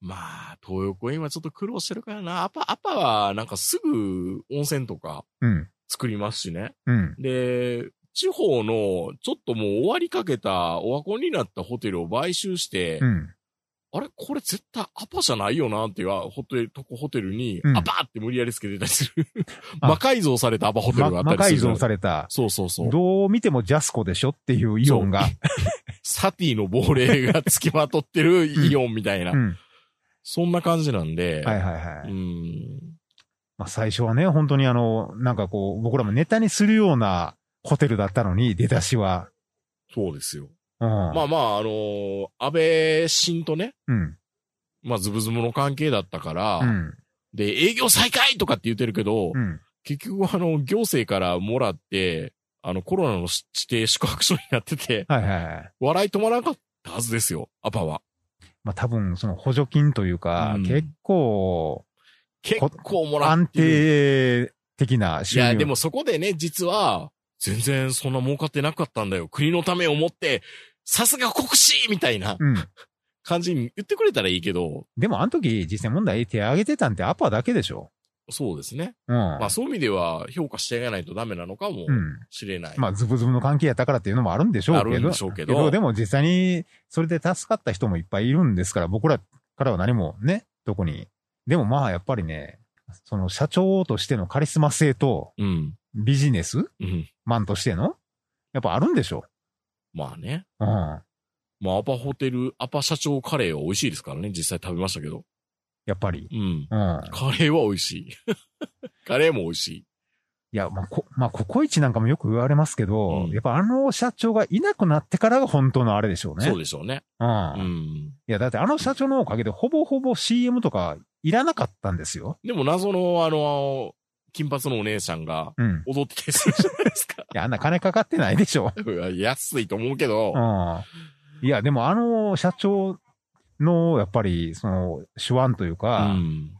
まあ、東横今ちょっと苦労してるからな。アパ、アパはなんかすぐ温泉とかうん、作りますしね。うん、で、地方のちょっともう終わりかけたオワコンになったホテルを買収して、うん。あれ？これ絶対アパじゃないよなっていうホテル、とこホテルに、うんアパって無理やりつけてたりする。あ魔改造されたアパホテルがあまったりする。魔改造された、そうそうそう。どう見てもジャスコでしょっていうイオンが。サティの亡霊が付きまとってるイオンみたいな。うん。そんな感じなんで。はいはいはい。うん。まあ、最初はね、本当にあの、なんかこう、僕らもネタにするようなホテルだったのに、出だしは。そうですよ。うん。まあまあ、あのー安倍晋とね、うん。まあズブズブの関係だったから、うん。で、営業再開とかって言ってるけど、うん。結局あの、行政からもらって、あの、コロナの指定宿泊所になってて、はいはいはい。笑い止まらなかったはずですよ、アパは。まあ多分、その補助金というか、うん結構、結構もら安ってる。定的ない収入。や、でもそこでね、実は、全然そんな儲かってなかったんだよ。国のためを思って、さすが国士みたいなうん。感じに言ってくれたらいいけど、でもあの時、実際問題手挙げてたんってアパだけでしょ。そうですね。うん。まあそういう意味では評価していかないとダメなのかもうん。しれない。まあ、ズブズブの関係やったからっていうのもあるんでしょうけど。あるんでしょうけどでも実際に、それで助かった人もいっぱいいるんですから、僕らからは何もね、特に。でもまあ、やっぱりね、その社長としてのカリスマ性とうん。ビジネスうん。マンとしての、やっぱあるんでしょ？まあね。う。うん。まあアパホテル、アパ社長カレーは美味しいですからね。実際食べましたけど。やっぱり。うん。うん。カレーは美味しい。カレーも美味しい。いや、まあ、こ、まあ、ココイチなんかもよく言われますけど、うんやっぱあの社長がいなくなってからが本当のあれでしょうね。そうでしょうね。うん。ういん。や、だってあの社長のおかげでほぼほぼ CM とかいらなかったんですよ。でも謎のあの、金髪のお姉さんがうん。踊ってたりするじゃないですか。いや、あんな金かかってないでしょ。安いと思うけど、うん。いや、でもあの社長の、やっぱり、その、手腕といううか、ん。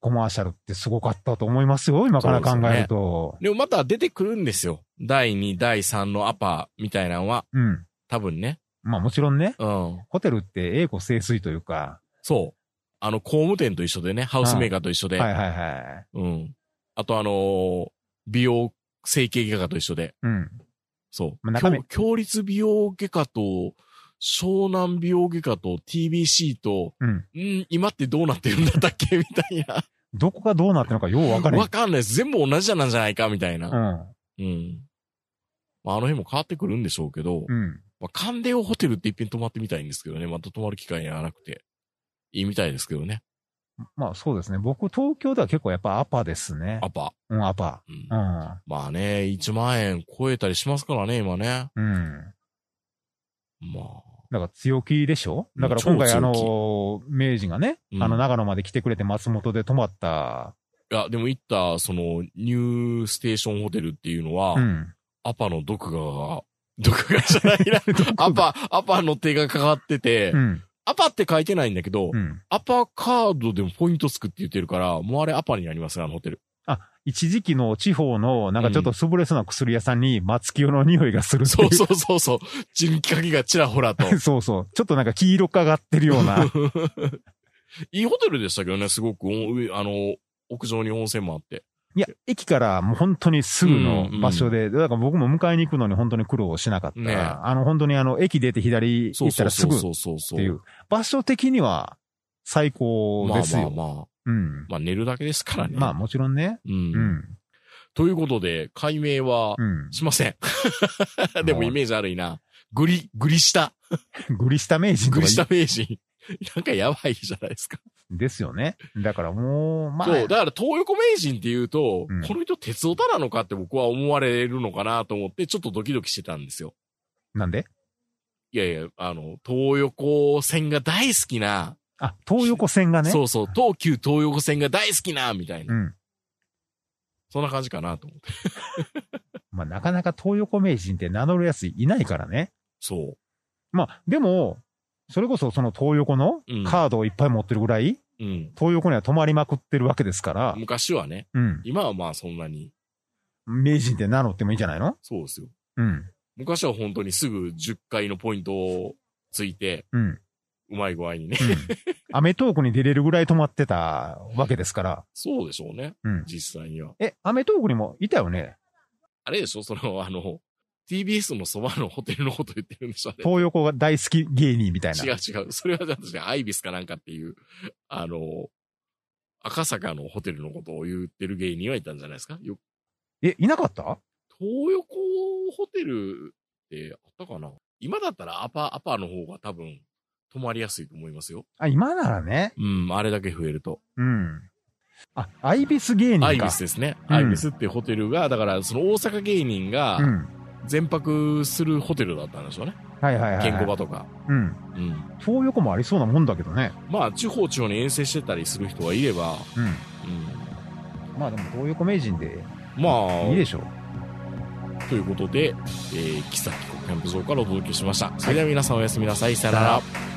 コマーシャルってすごかったと思いますよ、今から考えると。でもまた出てくるんですよ。第2、第3のアパみたいなのは、うん。多分ね。まあもちろんね、うん。ホテルって栄枯盛衰というか、そう。あの、工務店と一緒でね、ハウスメーカーと一緒で。はいはいはい。うん。あとあのー美容整形外科と一緒で。うん。そう。まあ強強立美容外科と、湘南美容外科と TBC と、うん。ん今ってどうなってるんだったっけ？みたいな。どこがどうなってるのかよう分かれへんわかんないです。全部同じなんじゃないかみたいな。うん。うん。まあ、あの辺も変わってくるんでしょうけど、うん。まあ、カンデオホテルって一遍泊まってみたいんですけどね。また泊まる機会がなくて。いいみたいですけどね。まあそうですね。僕、東京では結構やっぱアパですね。アパ。うん、アパ。うんうん。まあね、1万円超えたりしますからね、今ね。うん。まあ。だから強気でしょ？うんだから今回あの、明治がね、うんあの長野まで来てくれて松本で泊まった、いや、でも行った、その、ニューステーションホテルっていうのは、うん。アパの毒が、毒がじゃないな。アパ、アパの手がかかってて、うん。アパって書いてないんだけど、うん。アパカードでもポイントつくって言ってるから、もうあれアパになりますね、あのホテル。あ、一時期の地方の、なんかちょっと潰れそうな薬屋さんに松清の匂いがするう。そうそうそうそう。人気鍵がちらほらと。そうそう。ちょっとなんか黄色かがってるような。いいホテルでしたけどね、すごく、あの、屋上に温泉もあって。いや、駅からもう本当にすぐの場所で、だから僕も迎えに行くのに本当に苦労しなかった。ねあの本当にあの、駅出て左行ったらすぐっ。ていう。場所的には最高まあですよ。まあまあ。うん。まあ寝るだけですからね。まあもちろんね。うん。うん。ということで、解明はうん。しません。でもイメージ悪いな。グリ、グリ下。グリ下名人グリ下名人。なんかやばいじゃないですか。ですよね。だからもう、まあ、そう。だから東横名人って言うと、うんこの人鉄オタなのかって僕は思われるのかなと思って、ちょっとドキドキしてたんですよ。なんで？いやいや、あの、東横線が大好きな、あ、東横線がね？そうそう、東急東横線が大好きな、みたいな。うん。そんな感じかなと思って。まあなかなか東横名人って名乗るやついないからね。そまあ、でも、それこそその東横のうんカードをいっぱい持ってるぐらい、う。うん。東横には泊まりまくってるわけですから、昔はね、うん。今はまあそんなに。名人って名乗ってもいいんじゃないの？そうですよ。うん。昔は本当にすぐ10回のポイントをついて、うん。うん。うまい具合にね。アメトークに出れるぐらい止まってたわけですから。そうでしょうね。うん。実際には。え、アメトークにもいたよね？あれでしょ？その、あの、TBS のそばのホテルのこと言ってるんでしょ東横が大好き芸人みたいな。違う違う。それは私ね、アイビスかなんかっていう、あの、赤坂のホテルのことを言ってる芸人はいたんじゃないですか？よえ、いなかった？東横ホテルってあったかな？今だったらアパ、アパの方が多分泊まりやすいと思いますよ。あ、今ならね。うん、あれだけ増えると。うん。あ、アイビス芸人か。アイビスですね。うんアイビスっていうホテルが、だからその大阪芸人がうん。全泊するホテルだったんでしょうね。はいはいはい、はい。健康場とか。うん。うん。東横もありそうなもんだけどね。まあ、地方地方に遠征してたりする人はいれば、うん。うん。まあでも東横名人でまあ、いいでしょう。ということで、えー、木崎キャンプ場からお届けしました。それでは皆さんおやすみなさい。さよなら。